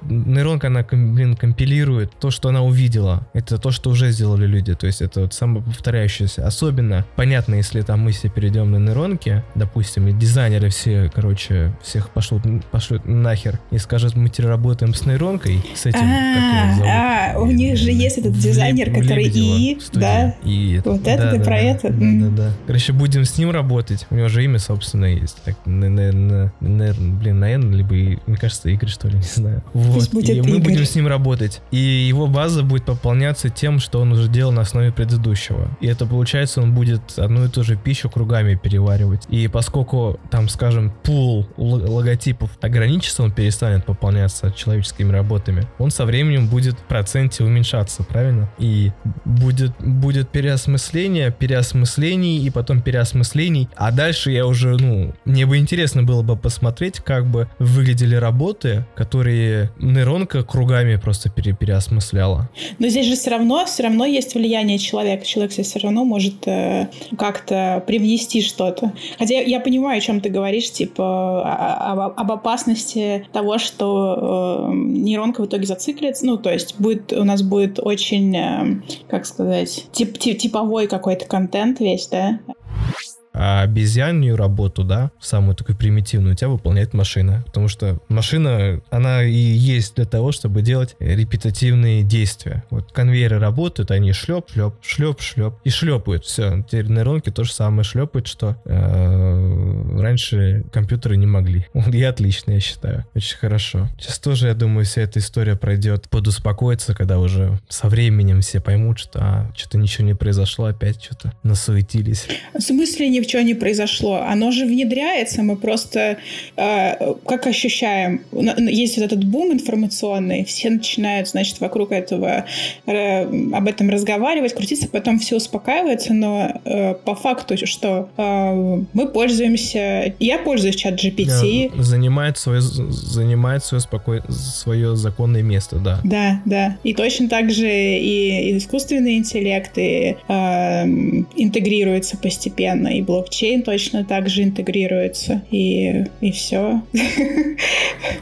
Speaker 1: нейронка, она, блин, компилирует то, что она увидела. Это то, что уже сделали люди. То есть это вот самоповторяющееся. Особенно понятно, если там мы все перейдем на нейронки, допустим, и дизайнеры все, короче, всех пошлют, пошлют нахер и скажут, мы теперь работаем с нейронкой, с этим,
Speaker 2: а, а, у них же есть этот дизайнер, который и, да?
Speaker 1: И
Speaker 2: вот это ты про это?
Speaker 1: Да, да. Короче, будем с ним работать. У него же имя собственное есть. Так, блин, на N, либо, мне кажется, Игорь, что ли, (laughs) не знаю. Вот. И мы будем с ним работать. И его база будет пополняться тем, что он уже делал на основе предыдущего. И это получается, он будет одну и ту же пищу кругами переваривать. И поскольку там, скажем, пул логотипов ограничится, он перестанет пополняться человеческими работами, он со временем будет в проценте уменьшаться, правильно? И будет, будет переосмысление, переосмыслений и потом переосмыслений. А дальше я уже, ну, мне бы интересно было бы посмотреть, как бы выглядели работы, которые нейронка кругами просто пере переосмысляла.
Speaker 2: Но здесь же все равно, все равно есть влияние человека. Человек все равно может э, как-то привнести что-то. Хотя я, я понимаю, о чем ты говоришь, типа об, об опасности того, что э, нейронка в итоге зациклится. Ну, то есть будет, у нас будет очень, э, как сказать, тип, тип, типовой какой-то контент весь, да?
Speaker 1: А обезьянью работу, да, самую такую примитивную, у тебя выполняет машина. Потому что машина, она и есть для того, чтобы делать репетативные действия. Вот конвейеры работают, они шлеп, шлеп, шлеп, шлеп и шлепают. Все, теперь нейронки то же самое шлепают, что э, раньше компьютеры не могли. (laughs) И отлично, я считаю. Очень хорошо. Сейчас тоже, я думаю, вся эта история пройдет, подуспокоится, когда уже со временем все поймут, что а, что-то ничего не произошло, опять что-то насуетились.
Speaker 2: В смысле ничего не произошло. Оно же внедряется, мы просто э, как ощущаем. Есть вот этот бум информационный, все начинают, значит, вокруг этого э, об этом разговаривать, крутиться, потом все успокаивается, но э, по факту, что э, мы пользуемся... Я пользуюсь чат GPT.
Speaker 1: Занимает свое, занимает свое, спокой... свое законное место, да.
Speaker 2: Да, да. И точно так же и, и искусственный интеллект и, э, интегрируется постепенно, и блокчейн точно так же интегрируется, и, и все. (laughs)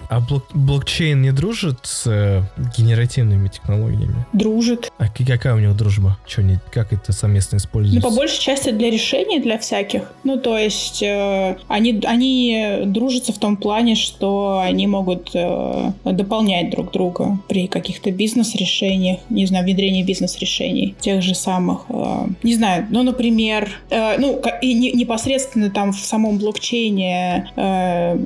Speaker 1: А блок блокчейн не дружит с э, генеративными технологиями?
Speaker 2: Дружит.
Speaker 1: А какая у него дружба? Что, не, как это совместно используется?
Speaker 2: Ну, по большей части для решений, для всяких. Ну, то есть э, они, они дружатся в том плане, что они могут э, дополнять друг друга при каких-то бизнес-решениях, не знаю, внедрении бизнес-решений, тех же самых. Э, не знаю, ну, например, э, ну, и не, непосредственно там в самом блокчейне, э,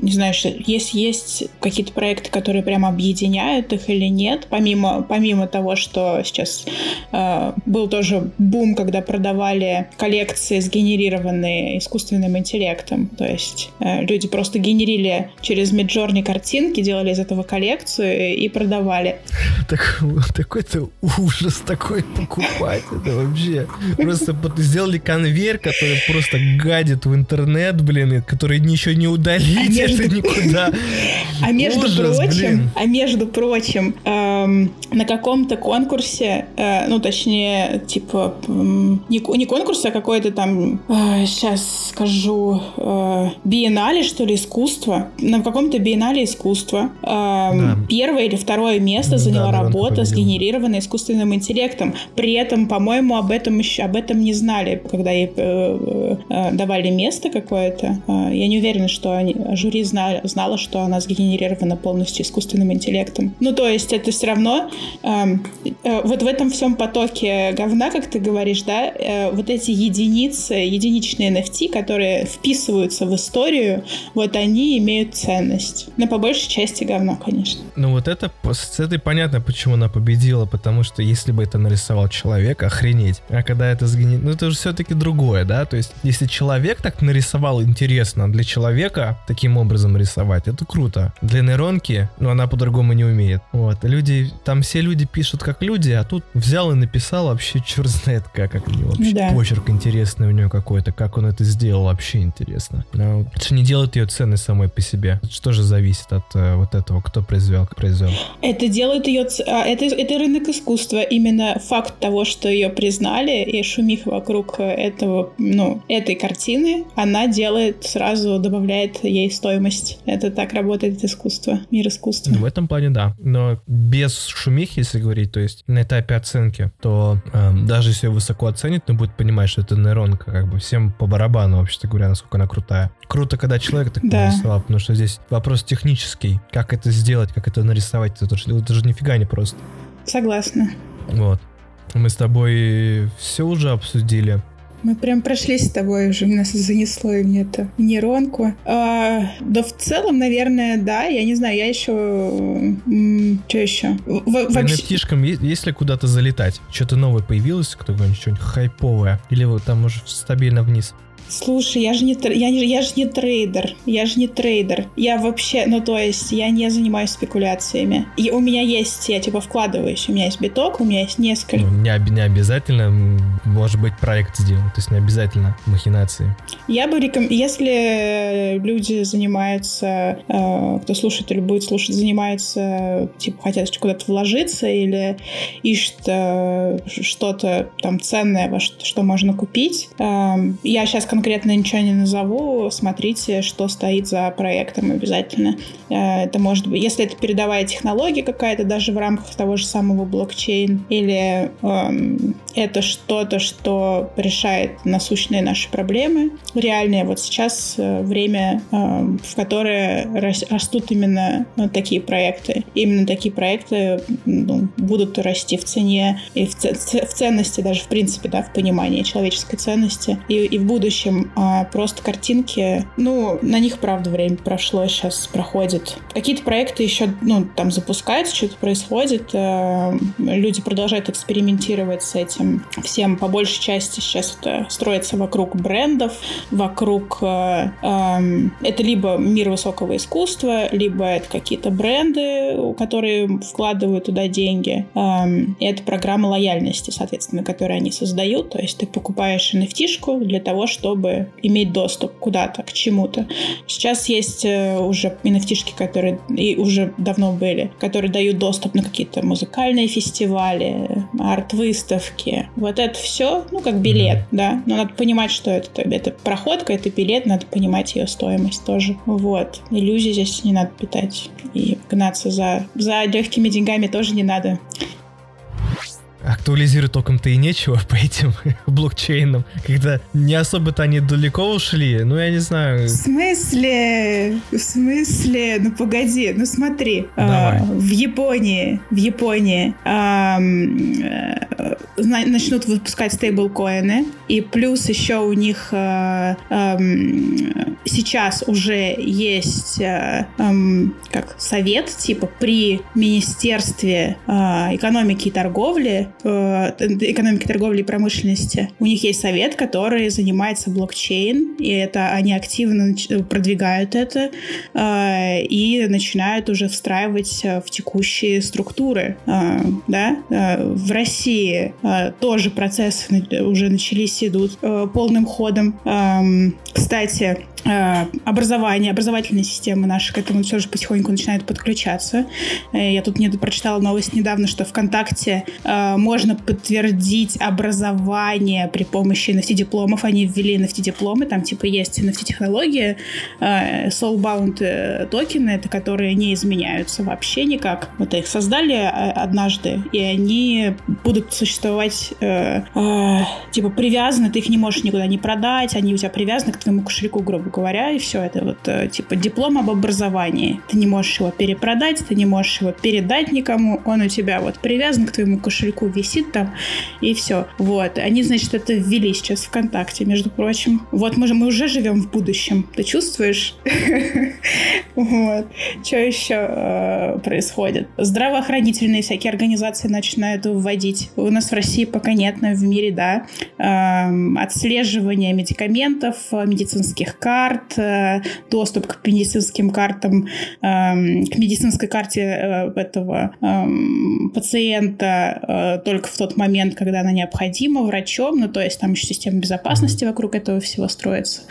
Speaker 2: не знаю, есть, есть какие-то проекты, которые прям объединяют их или нет, помимо, помимо того, что сейчас э, был тоже бум, когда продавали коллекции, сгенерированные искусственным интеллектом, то есть э, люди просто генерили через Midjourney картинки, делали из этого коллекцию и продавали.
Speaker 1: Так, (laughs) такой-то ужас такой покупать, это вообще. Просто сделали конвейер, который просто гадит в интернет, блин, который ничего не удалить, а (laughs) между... это никуда. (laughs)
Speaker 2: А между Ужас, прочим, а между прочим, на каком-то конкурсе, э, ну, точнее, типа, не, не конкурс, а какой-то там, э, сейчас скажу, э, биеннале, что ли, искусство. На каком-то биеннале искусства э, да. первое или второе место да, заняла да, работа, сгенерированная искусственным интеллектом. При этом, по-моему, об этом еще об этом не знали, когда ей э, э, давали место какое-то. Э, я не уверена, что они, жюри знали, знала, что она сгенерирована полностью искусственным интеллектом. Ну, то есть это все равно эм, э, вот в этом всем потоке говна, как ты говоришь, да, э, вот эти единицы, единичные NFT, которые вписываются в историю, вот они имеют ценность. Но по большей части говна, конечно.
Speaker 1: Ну вот это, с этой понятно, почему она победила, потому что если бы это нарисовал человек, охренеть. А когда это сгенерировано, ну это же все-таки другое, да, то есть если человек так нарисовал интересно, для человека таким образом рисовать, это круто. Для нейронки, ну, она по-другому не умеет. Вот. Люди там все люди пишут как люди, а тут взял и написал вообще черт знает как, как у него вообще
Speaker 2: Да.
Speaker 1: почерк интересный у него какой-то, как он это сделал, вообще интересно. Но это не делает ее ценной самой по себе. Что же зависит от э, вот этого, кто произвел, как произвел.
Speaker 2: Это делает ее... ц- а, Это, это рынок искусства. Именно факт того, что ее признали, и шумиха вокруг этого, ну, этой картины, она делает сразу, добавляет ей стоимость. Это так работает искусство, мир искусства.
Speaker 1: В этом плане да. Но без шумихи, если говорить, то есть на этапе оценки, то эм, даже если ее высоко оценит, но будет понимать, что это нейронка, как бы всем по барабану, вообще говоря, насколько она крутая. Круто, когда человек так
Speaker 2: Да.
Speaker 1: нарисовал, потому что здесь вопрос технический. Как это сделать, как это нарисовать, это же, это же нифига не просто.
Speaker 2: Согласна.
Speaker 1: Вот. Мы с тобой все уже обсудили.
Speaker 2: Мы прям прошлись с тобой уже, нас занесло и мне это нейронку. А, да в целом, наверное, да, я не знаю, я еще... что еще? В- вообще...
Speaker 1: NFT -шкам е- есть ли куда-то залетать? Что-то новое появилось, какое-нибудь что-нибудь хайповое? Или вот там уже стабильно вниз?
Speaker 2: Слушай, я же не, я, не, я же не трейдер, я же не трейдер. Я вообще, ну то есть, я не занимаюсь спекуляциями. И у меня есть, я типа вкладываюсь, у меня есть биток, у меня есть несколько.
Speaker 1: Ну, не, не обязательно, может быть, проект сделан. То есть не обязательно махинации.
Speaker 2: Я бы реком... Если люди занимаются, э, кто слушает или будет слушать, занимаются, типа, хотят куда-то вложиться или ищут э, что-то там ценное, во что, что можно купить. Эм, я сейчас конкретно ничего не назову, смотрите, что стоит за проектом обязательно. Э, это может быть, если это передовая технология какая-то, даже в рамках того же самого блокчейн, или эм, это что-то, что решает насущные наши проблемы, реальные. Вот сейчас э, время, э, в которое рас- растут именно э, такие проекты. Именно такие проекты ну, будут расти в цене и в, ц- в ценности, даже в принципе, да, в понимании человеческой ценности. И, и в будущем а просто картинки, ну, на них, правда, время прошло, сейчас проходит. Какие-то проекты еще, ну, там запускаются, что-то происходит, э, люди продолжают экспериментировать с этим всем. По большей части сейчас это строится вокруг брендов, вокруг... э, эм, это либо мир высокого искусства, либо это какие-то бренды, которые вкладывают туда деньги. И это программа лояльности, соответственно, которую они создают. То есть ты покупаешь NFT-шку для того, чтобы иметь доступ куда-то, к чему-то. Сейчас есть э, уже NFT-шки, которые и уже давно были, которые дают доступ на какие-то музыкальные фестивали, арт-выставки. Вот это все, ну, как билет, да. Но надо понимать, что это. Это проходка, это билет, надо понимать ее стоимость тоже. Вот. Иллюзий здесь не надо питать. И гнаться за, за легкими деньгами тоже не надо.
Speaker 1: Актуализировать толком-то и нечего (laughs) по этим (laughs) блокчейнам, когда не особо-то они далеко ушли, ну я не знаю.
Speaker 2: В смысле? В смысле? Ну погоди, ну смотри.
Speaker 1: Давай.
Speaker 2: А, в Японии, в Японии зна- начнут выпускать стейблкоины, и плюс еще у них э, ам, сейчас уже есть э, ам, как совет, типа при Министерстве э, экономики и торговли, экономики, торговли и промышленности, у них есть совет, который занимается блокчейн, и это они активно нач- продвигают это э, и начинают уже встраивать э, в текущие структуры, э, да. Э, В России э, тоже процессы уже начались, идут э, полным ходом. Эм, Кстати, э, образование, образовательная система наша к этому тоже потихоньку начинает подключаться. Э, Я тут не прочитала новость недавно, что ВКонтакте э, можно подтвердить образование при помощи NFT-дипломов. Они ввели NFT-дипломы, там типа есть NFT-технология, э, soulbound э, токены, это которые не изменяются вообще никак. Вот их создали э, однажды, и они будут существовать э, э, типа привязаны, ты их не можешь никуда не продать, они у тебя привязаны к твоему кошельку, грубо говоря, и все. Это вот э, типа диплом об образовании. Ты не можешь его перепродать, ты не можешь его передать никому, он у тебя вот привязан к твоему кошельку, висит там, и все. Вот. Они, значит, это ввели сейчас ВКонтакте, между прочим. Вот мы, же, мы уже живем в будущем. Ты чувствуешь? (laughs) Вот. Что еще э, происходит? Здравоохранительные всякие организации начинают вводить. У нас в России пока нет, но в мире, да. Э, отслеживание медикаментов, медицинских карт, э, доступ к медицинским картам, э, к медицинской карте э, этого э, пациента только в тот момент, когда она необходима врачом. Ну, то есть там еще система безопасности вокруг этого всего строится.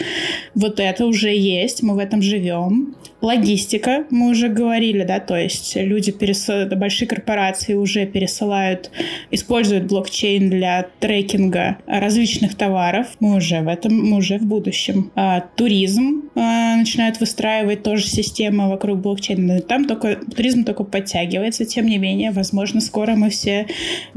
Speaker 2: Вот это уже есть, мы в этом живем. Логистика, мы уже говорили, да, то есть люди, перес... большие корпорации уже пересылают, используют блокчейн для трекинга различных товаров. Мы уже в этом, мы уже в будущем. А, туризм а, начинают выстраивать тоже системы вокруг блокчейна. Там только туризм только подтягивается, тем не менее, возможно, скоро мы все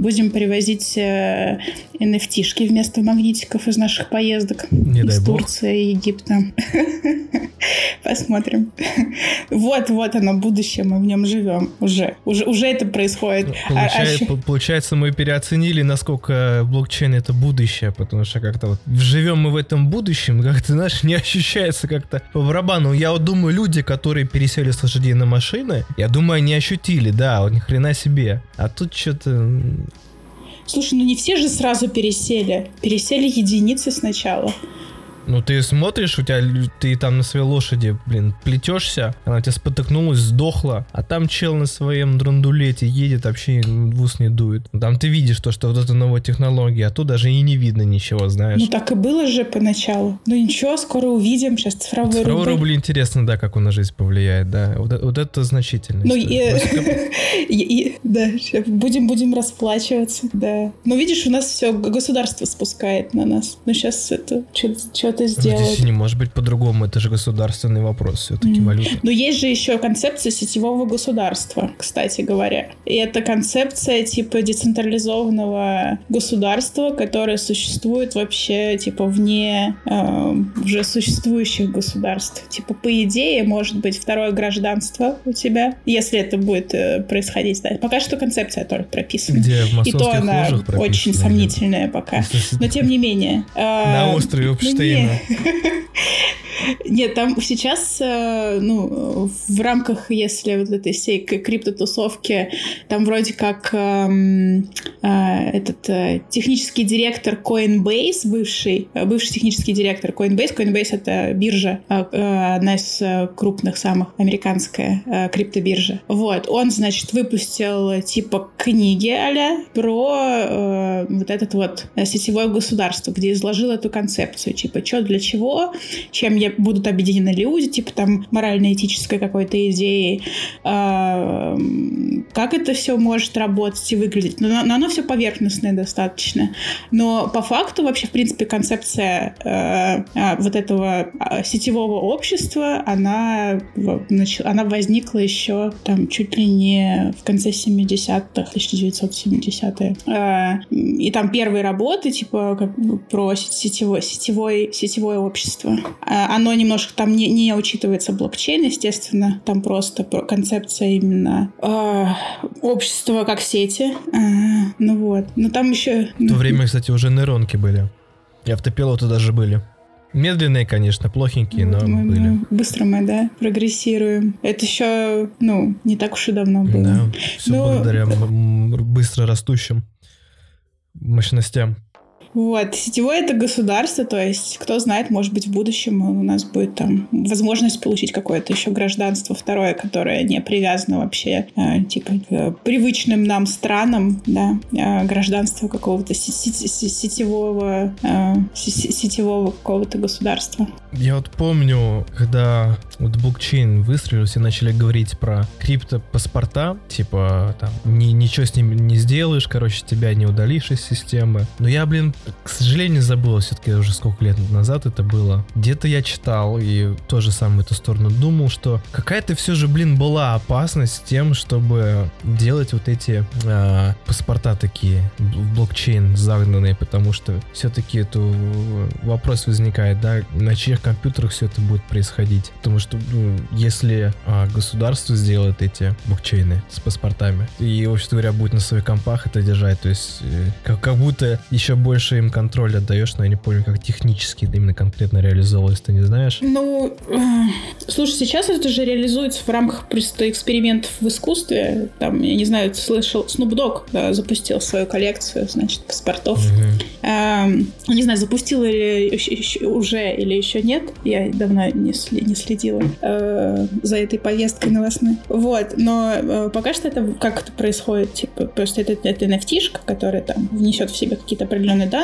Speaker 2: будем привозить э, NFT-шки вместо магнитиков из наших поездок.
Speaker 1: Не
Speaker 2: из
Speaker 1: дай бог.
Speaker 2: Турции и Египта. (laughs) Посмотрим. Вот, вот оно, будущее, мы в нем живем. Уже, уже, уже это происходит. А- а
Speaker 1: Получай- по- Получается, мы переоценили, насколько блокчейн это будущее, потому что как-то вот живем мы в этом будущем, (laughs) как-то, знаешь, не ощущается как-то по барабану. Я вот думаю, люди, которые пересели с лошадей на машины, я думаю, они ощутили, да, вот ни хрена себе. А тут что-то...
Speaker 2: Слушай, ну не все же сразу пересели. Пересели единицы сначала.
Speaker 1: Ну, ты смотришь, у тебя ты там на своей лошади, блин, плетешься, она тебя спотыкнулась, сдохла, а там чел на своем драндулете едет, вообще в ус не дует. Там ты видишь то, что вот это новая технология, а тут даже и не видно ничего, знаешь.
Speaker 2: Ну так и было же поначалу. Ну ничего, скоро увидим. Сейчас цифровой,
Speaker 1: Цифровой
Speaker 2: рубль.
Speaker 1: рубль интересно, да, как он на жизнь повлияет, да. Вот, э- вот это значительно.
Speaker 2: Ну, (laughs) и, и- да, щас будем, будем расплачиваться, да. Но видишь, у нас все государство спускает на нас. Ну, сейчас это что-то
Speaker 1: Здесь
Speaker 2: сделать.
Speaker 1: не может быть по-другому, это же государственный вопрос, все-таки
Speaker 2: Мгм.
Speaker 1: валюта.
Speaker 2: Но есть же еще концепция сетевого государства, кстати говоря. И это концепция типа децентрализованного государства, которое существует вообще типа вне э, уже существующих государств. Типа по идее может быть второе гражданство у тебя, если это будет э, происходить. Да. Пока что концепция только прописана.
Speaker 1: Где в
Speaker 2: И то она очень сомнительная пока. Но тем не менее. э,
Speaker 1: На острове
Speaker 2: ну,
Speaker 1: Эпштейна.
Speaker 2: Не. (laughs) Нет, там сейчас, э, ну, в рамках, если вот этой всей криптотусовки, там вроде как эм, э, этот э, технический директор Coinbase, бывший, э, бывший технический директор Coinbase, Coinbase это биржа, э, э, одна из э, крупных самых, американская э, криптобиржа. Вот, он, значит, выпустил э, типа книги а про э, вот этот вот э, сетевое государство, где изложил эту концепцию, типа, что для чего, чем я, будут объединены люди, типа там морально-этической какой-то идеи, а, м, как это все может работать и выглядеть. Но, но оно все поверхностное достаточно. Но по факту вообще, в принципе, концепция э, а, вот этого а, сетевого общества, она, она возникла еще там чуть ли не в конце 70-х, 1970-е. А, И там первые работы, типа, как про сетевое, сетевое, сетевое общество. А, Оно немножко там не, не учитывается блокчейн, естественно. Там просто про- концепция именно а, общества как сети. А, Ну вот. Но там еще...
Speaker 1: В то время, кстати, уже нейронки были. И автопилоты даже были. Медленные, конечно, плохенькие, но
Speaker 2: мы- мы-
Speaker 1: были.
Speaker 2: Быстро мы, да, прогрессируем. Это еще, ну, не так уж и давно было.
Speaker 1: Да, все
Speaker 2: Ну,
Speaker 1: благодаря быстро растущим мощностям.
Speaker 2: Вот, сетевое это государство, то есть, кто знает, может быть, в будущем у нас будет там возможность получить какое-то еще гражданство второе, которое не привязано вообще, э, типа, к привычным нам странам, да, а гражданство какого-то се- се- се- сетевого, э, се- се- сетевого какого-то государства.
Speaker 1: Я вот помню, когда вот блокчейн выстрелил, все начали говорить про криптопаспорта, типа там ни- ничего с ними не сделаешь, короче, тебя не удалишь из системы. Но я, блин, к сожалению, забыл, все-таки уже сколько лет назад это было. Где-то я читал и тоже сам в эту сторону думал, что какая-то все же, блин, была опасность тем, чтобы делать вот эти а, паспорта такие в блокчейн загнанные, потому что все-таки это вопрос возникает, да, на чьих компьютерах все это будет происходить. Потому что ну, если а, государство сделает эти блокчейны с паспортами, и, вообще говоря, будет на своих компах это держать, то есть э, как, как будто еще больше больше им контроль отдаешь, но я не помню, как технически именно конкретно реализовывалось, ты не знаешь?
Speaker 2: Ну, э, слушай, сейчас это же реализуется в рамках просто экспериментов в искусстве. Там, я не знаю, ты слышал, Snoop Dogg да, запустил свою коллекцию, значит, паспортов. Угу. Э, не знаю, запустил или еще, еще, уже или еще нет. Я давно не, не следила э, за этой повесткой новостной. Вот, но э, пока что это как это происходит, типа, просто это, это nft которая там внесет в себя какие-то определенные данные.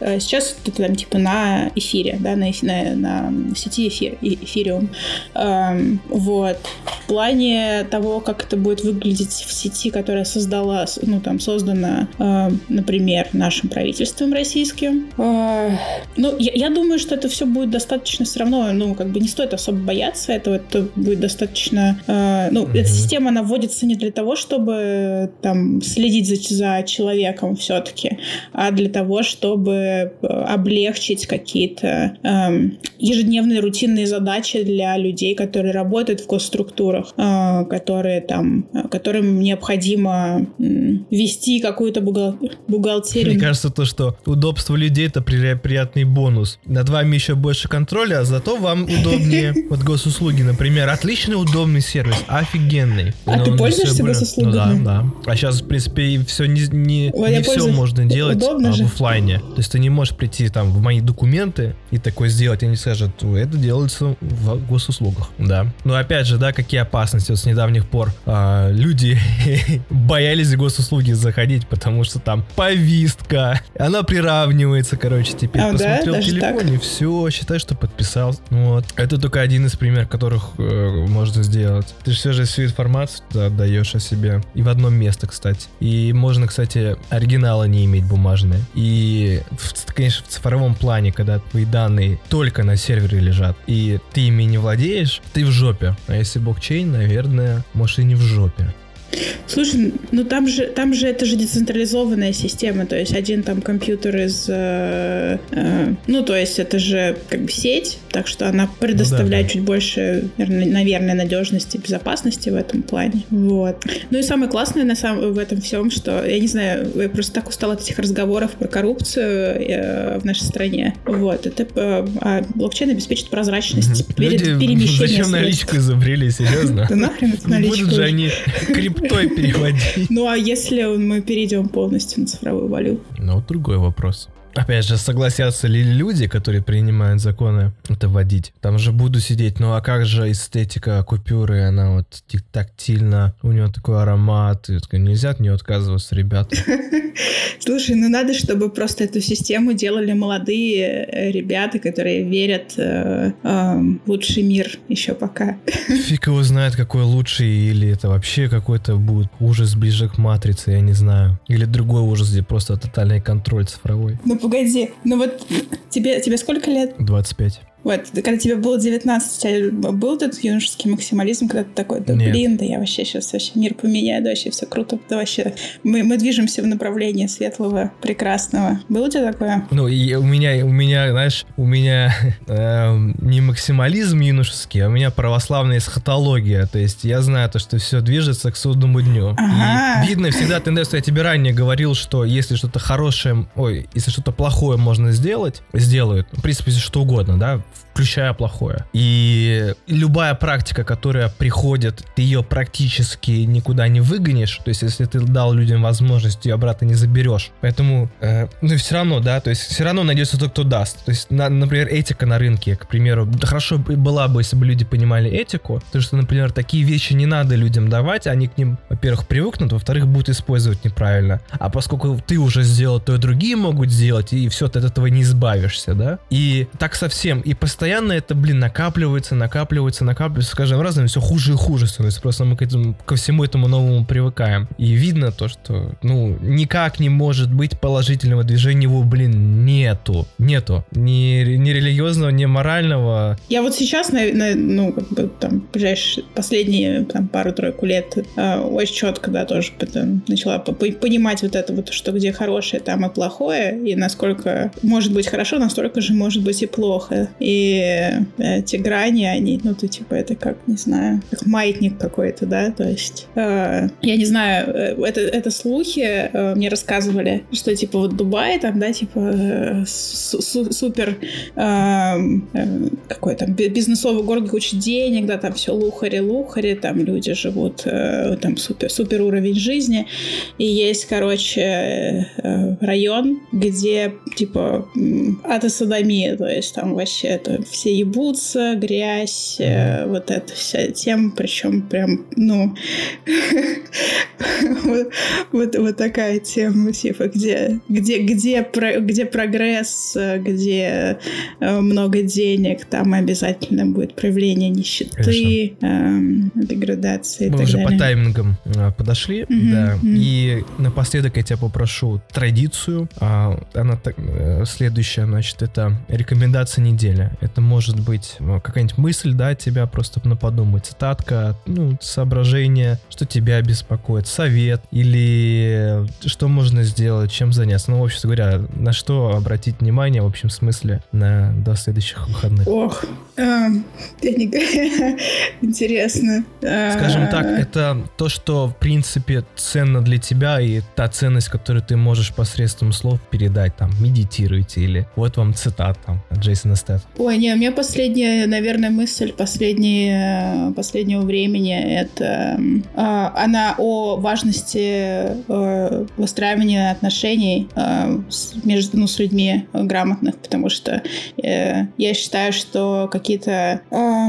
Speaker 2: Э, сейчас это там типа на эфире, да, на, на, на сети эфир, эфириум. Эм, вот. В плане того, как это будет выглядеть в сети, которая создала, ну там создана, э, например, нашим правительством российским. Э, ну, я, я думаю, что это все будет достаточно все равно, ну, как бы не стоит особо бояться этого, это будет достаточно, э, ну, эта система, она вводится не для того, чтобы там следить за, за человеком все-таки, а для того, чтобы э, облегчить какие-то эм, ежедневные рутинные задачи для людей, которые работают в госструктурах, э, которые там, э, которым необходимо э, вести какую-то бухгал- бухгалтерию.
Speaker 1: Мне кажется, то, что удобство людей это при- приятный бонус. Над вами еще больше контроля, а зато вам удобнее. (laughs) Вот госуслуги, например, отличный удобный сервис, офигенный.
Speaker 2: А ты пользуешься госуслугами?
Speaker 1: Ну да, да. А сейчас, в принципе, все не, не, не все можно делать а, в офлайне. То есть ты не можешь прийти там в мои документы и такое сделать, они скажут, это делается в госуслугах, да. Но опять же, да, какие опасности. Вот с недавних пор а, люди (laughs) боялись госуслуги заходить, потому что там повистка, она приравнивается, короче, теперь а, посмотрел да? телефон и все, считай, что подписал. Вот. Это только один из примеров, которых э, можно сделать. Ты же все же всю информацию отдаешь о себе. И в одном месте, кстати. И можно, кстати, оригинала не иметь бумажные. И, в, конечно, в цифровом плане, когда твои данные только на сервере лежат, и ты ими не владеешь, ты в жопе. А если блокчейн, наверное, может и не в жопе.
Speaker 2: Слушай, ну там же, там же это же децентрализованная система, то есть один там компьютер из, э, э, ну то есть это же как бы сеть, так что она предоставляет ну, да, чуть больше, наверное, надежности, безопасности в этом плане. Вот. Ну и самое классное на самом в этом всем, что я не знаю, я просто так устала от этих разговоров про коррупцию э, в нашей стране. Вот это э, а блокчейн обеспечит прозрачность перед (laughs) перемещением.
Speaker 1: Зачем наличку изобрели, серьезно?
Speaker 2: Да нахрен это наличку?
Speaker 1: Будут же они криптой переводить.
Speaker 2: Ну а если мы перейдем полностью на цифровую валюту?
Speaker 1: Ну, другой вопрос. Опять же, согласятся ли люди, которые принимают законы, это вводить? Там же буду сидеть, ну а как же эстетика купюры, она вот тактильно, у нее такой аромат, и, нельзя от нее отказываться, ребята. (laughs)
Speaker 2: Слушай, ну надо, чтобы просто эту систему делали молодые э, ребята, которые верят э, э, в лучший мир еще пока. (laughs)
Speaker 1: Фиг его знает, какой лучший, или это вообще какой-то будет ужас ближе к матрице, я не знаю. Или другой ужас, где просто тотальный контроль цифровой.
Speaker 2: Ну погоди, ну вот тебе, тебе сколько лет?
Speaker 1: 25.
Speaker 2: Вот, когда тебе было 19, у тебя был этот юношеский максимализм, когда ты такой, да Нет. блин, да я вообще сейчас вообще мир поменяю, да вообще все круто, да вообще мы, мы движемся в направлении светлого, прекрасного. Было у тебя такое?
Speaker 1: Ну, и у меня, у меня, знаешь, у меня (laughs) э, не максимализм юношеский, а у меня православная эсхатология, то есть я знаю то, что все движется к судному дню. Ага. И видно всегда тенденцию, я тебе ранее говорил, что если что-то хорошее, ой, если что-то плохое можно сделать, сделают, в принципе, что угодно, да, включая плохое. И любая практика, которая приходит, ты ее практически никуда не выгонишь. То есть, если ты дал людям возможность, ее обратно не заберешь. Поэтому, э, ну, все равно, да, то есть, все равно найдется тот, кто даст. То есть, на, например, этика на рынке, к примеру, да хорошо была бы, если бы люди понимали этику, потому что, например, такие вещи не надо людям давать, они к ним, во-первых, привыкнут, во-вторых, будут использовать неправильно. А поскольку ты уже сделал, то и другие могут сделать, и все, ты от этого не избавишься, да? И так совсем, и постоянно это, блин, накапливается, накапливается, накапливается, с каждым разом все хуже и хуже становится. Просто мы к этому, ко всему этому новому привыкаем. И видно то, что, ну, никак не может быть положительного движения его, блин, нету. Нету. Ни, ни религиозного, ни морального.
Speaker 2: Я вот сейчас, на, на, ну, как бы там, ближайшие последние там, пару-тройку лет э, очень четко, да, тоже потом начала понимать вот это вот, что где хорошее, там и плохое, и насколько может быть хорошо, настолько же может быть и плохо. И эти, грани, они, ну, ты, типа, это как, не знаю, как маятник какой-то, да, то есть, э, я не знаю, э, это, это слухи, э, мне рассказывали, что, типа, вот Дубай, там, да, типа, э, су супер э, э, какой там бизнесовый город, куча денег, да, там все лухари-лухари, там люди живут, э, там супер, супер уровень жизни, и есть, короче, э, район, где, типа, ада садомия, то есть там вообще это все ебутся, грязь, э, вот эта вся тема, причем прям, ну, (laughs) вот, вот такая тема, типа, где, где, где, где прогресс, где э, много денег, там обязательно будет проявление нищеты, эм, деградации.
Speaker 1: Мы уже далее. по таймингам э, подошли, mm-hmm, да. Mm-hmm. И напоследок я тебя попрошу традицию. А, она так, э, следующая, значит, это рекомендация недели. Это может быть какая-нибудь мысль, да, тебя просто на подумать, цитатка, ну, соображение, что тебя беспокоит, совет или что можно сделать, чем заняться. Ну, в общем говоря, на что обратить внимание в общем смысле на до следующих выходных.
Speaker 2: Ох, а, (laughs) интересно.
Speaker 1: Скажем так, это то, что в принципе ценно для тебя и та ценность, которую ты можешь посредством слов передать, там, медитируйте или вот вам цитат там от Джейсона Стэт.
Speaker 2: Ой, не, у меня последняя, наверное, мысль последнее, последнего времени, это э, она о важности э, выстраивания отношений э, с, между, ну, с людьми грамотных, потому что э, я считаю, что какие-то э,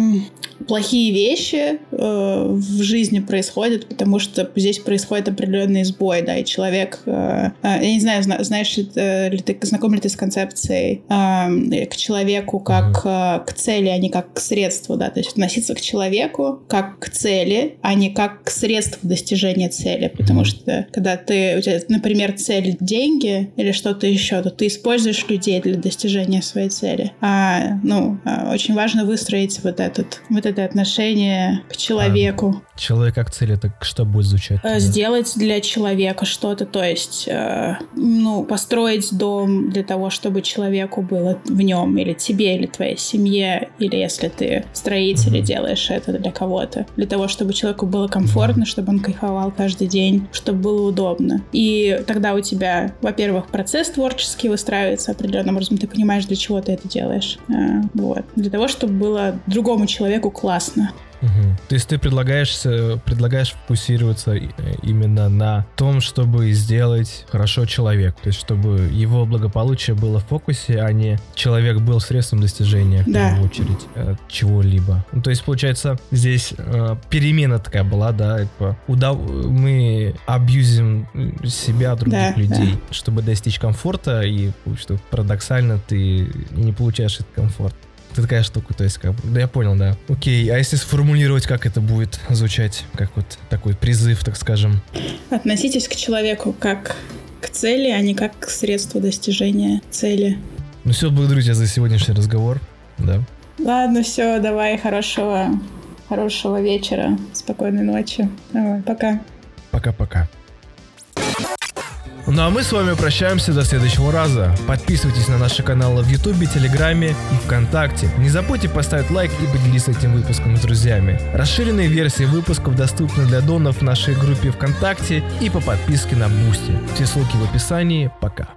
Speaker 2: плохие вещи э, в жизни происходят, потому что здесь происходит определенный сбой, да, и человек, э, э, я не знаю, знаешь ли, э, ли ты, знаком ли ты с концепцией э, к человеку как э, к цели, а не как к средству, да, то есть относиться к человеку как к цели, а не как к средству достижения цели, потому что когда ты, у тебя, например, цель деньги или что-то еще, то ты используешь людей для достижения своей цели. А, ну, а, очень важно выстроить вот этот, вот это отношение к человеку.
Speaker 1: А, человек как цель, это что будет звучать?
Speaker 2: Тогда? Сделать для человека что-то, то есть, э, ну, построить дом для того, чтобы человеку было в нем, или тебе, или твоей семье, или если ты строитель и делаешь это для кого-то, для того, чтобы человеку было комфортно, чтобы он кайфовал каждый день, чтобы было удобно. И тогда у тебя, во-первых, процесс творческий выстраивается определенным образом, ты понимаешь, для чего ты это делаешь. Э, вот. Для того, чтобы было другому человеку классно.
Speaker 1: Угу. То есть ты предлагаешь, предлагаешь фокусироваться именно на том, чтобы сделать хорошо человек, то есть чтобы его благополучие было в фокусе, а не человек был средством достижения, в да. первую очередь, э, чего-либо. Ну, то есть, получается, здесь э, перемена такая была, да, типа, удав... мы абьюзим себя, других да, людей, да. чтобы достичь комфорта, и что парадоксально ты не получаешь этот комфорт такая штука, то есть как бы, да я понял, да. Окей, а если сформулировать, как это будет звучать, как вот такой призыв, так скажем?
Speaker 2: Относитесь к человеку как к цели, а не как к средству достижения цели.
Speaker 1: Ну все, благодарю тебя за сегодняшний разговор, да.
Speaker 2: Ладно, все, давай, хорошего, хорошего вечера, спокойной ночи. Давай, пока.
Speaker 1: Пока-пока. Ну а мы с вами прощаемся до следующего раза. Подписывайтесь на наши каналы в Ютубе, Телеграме и ВКонтакте. Не забудьте поставить лайк и поделиться этим выпуском с друзьями. Расширенные версии выпусков доступны для донов в нашей группе ВКонтакте и по подписке на Бусти. Все ссылки в описании. Пока.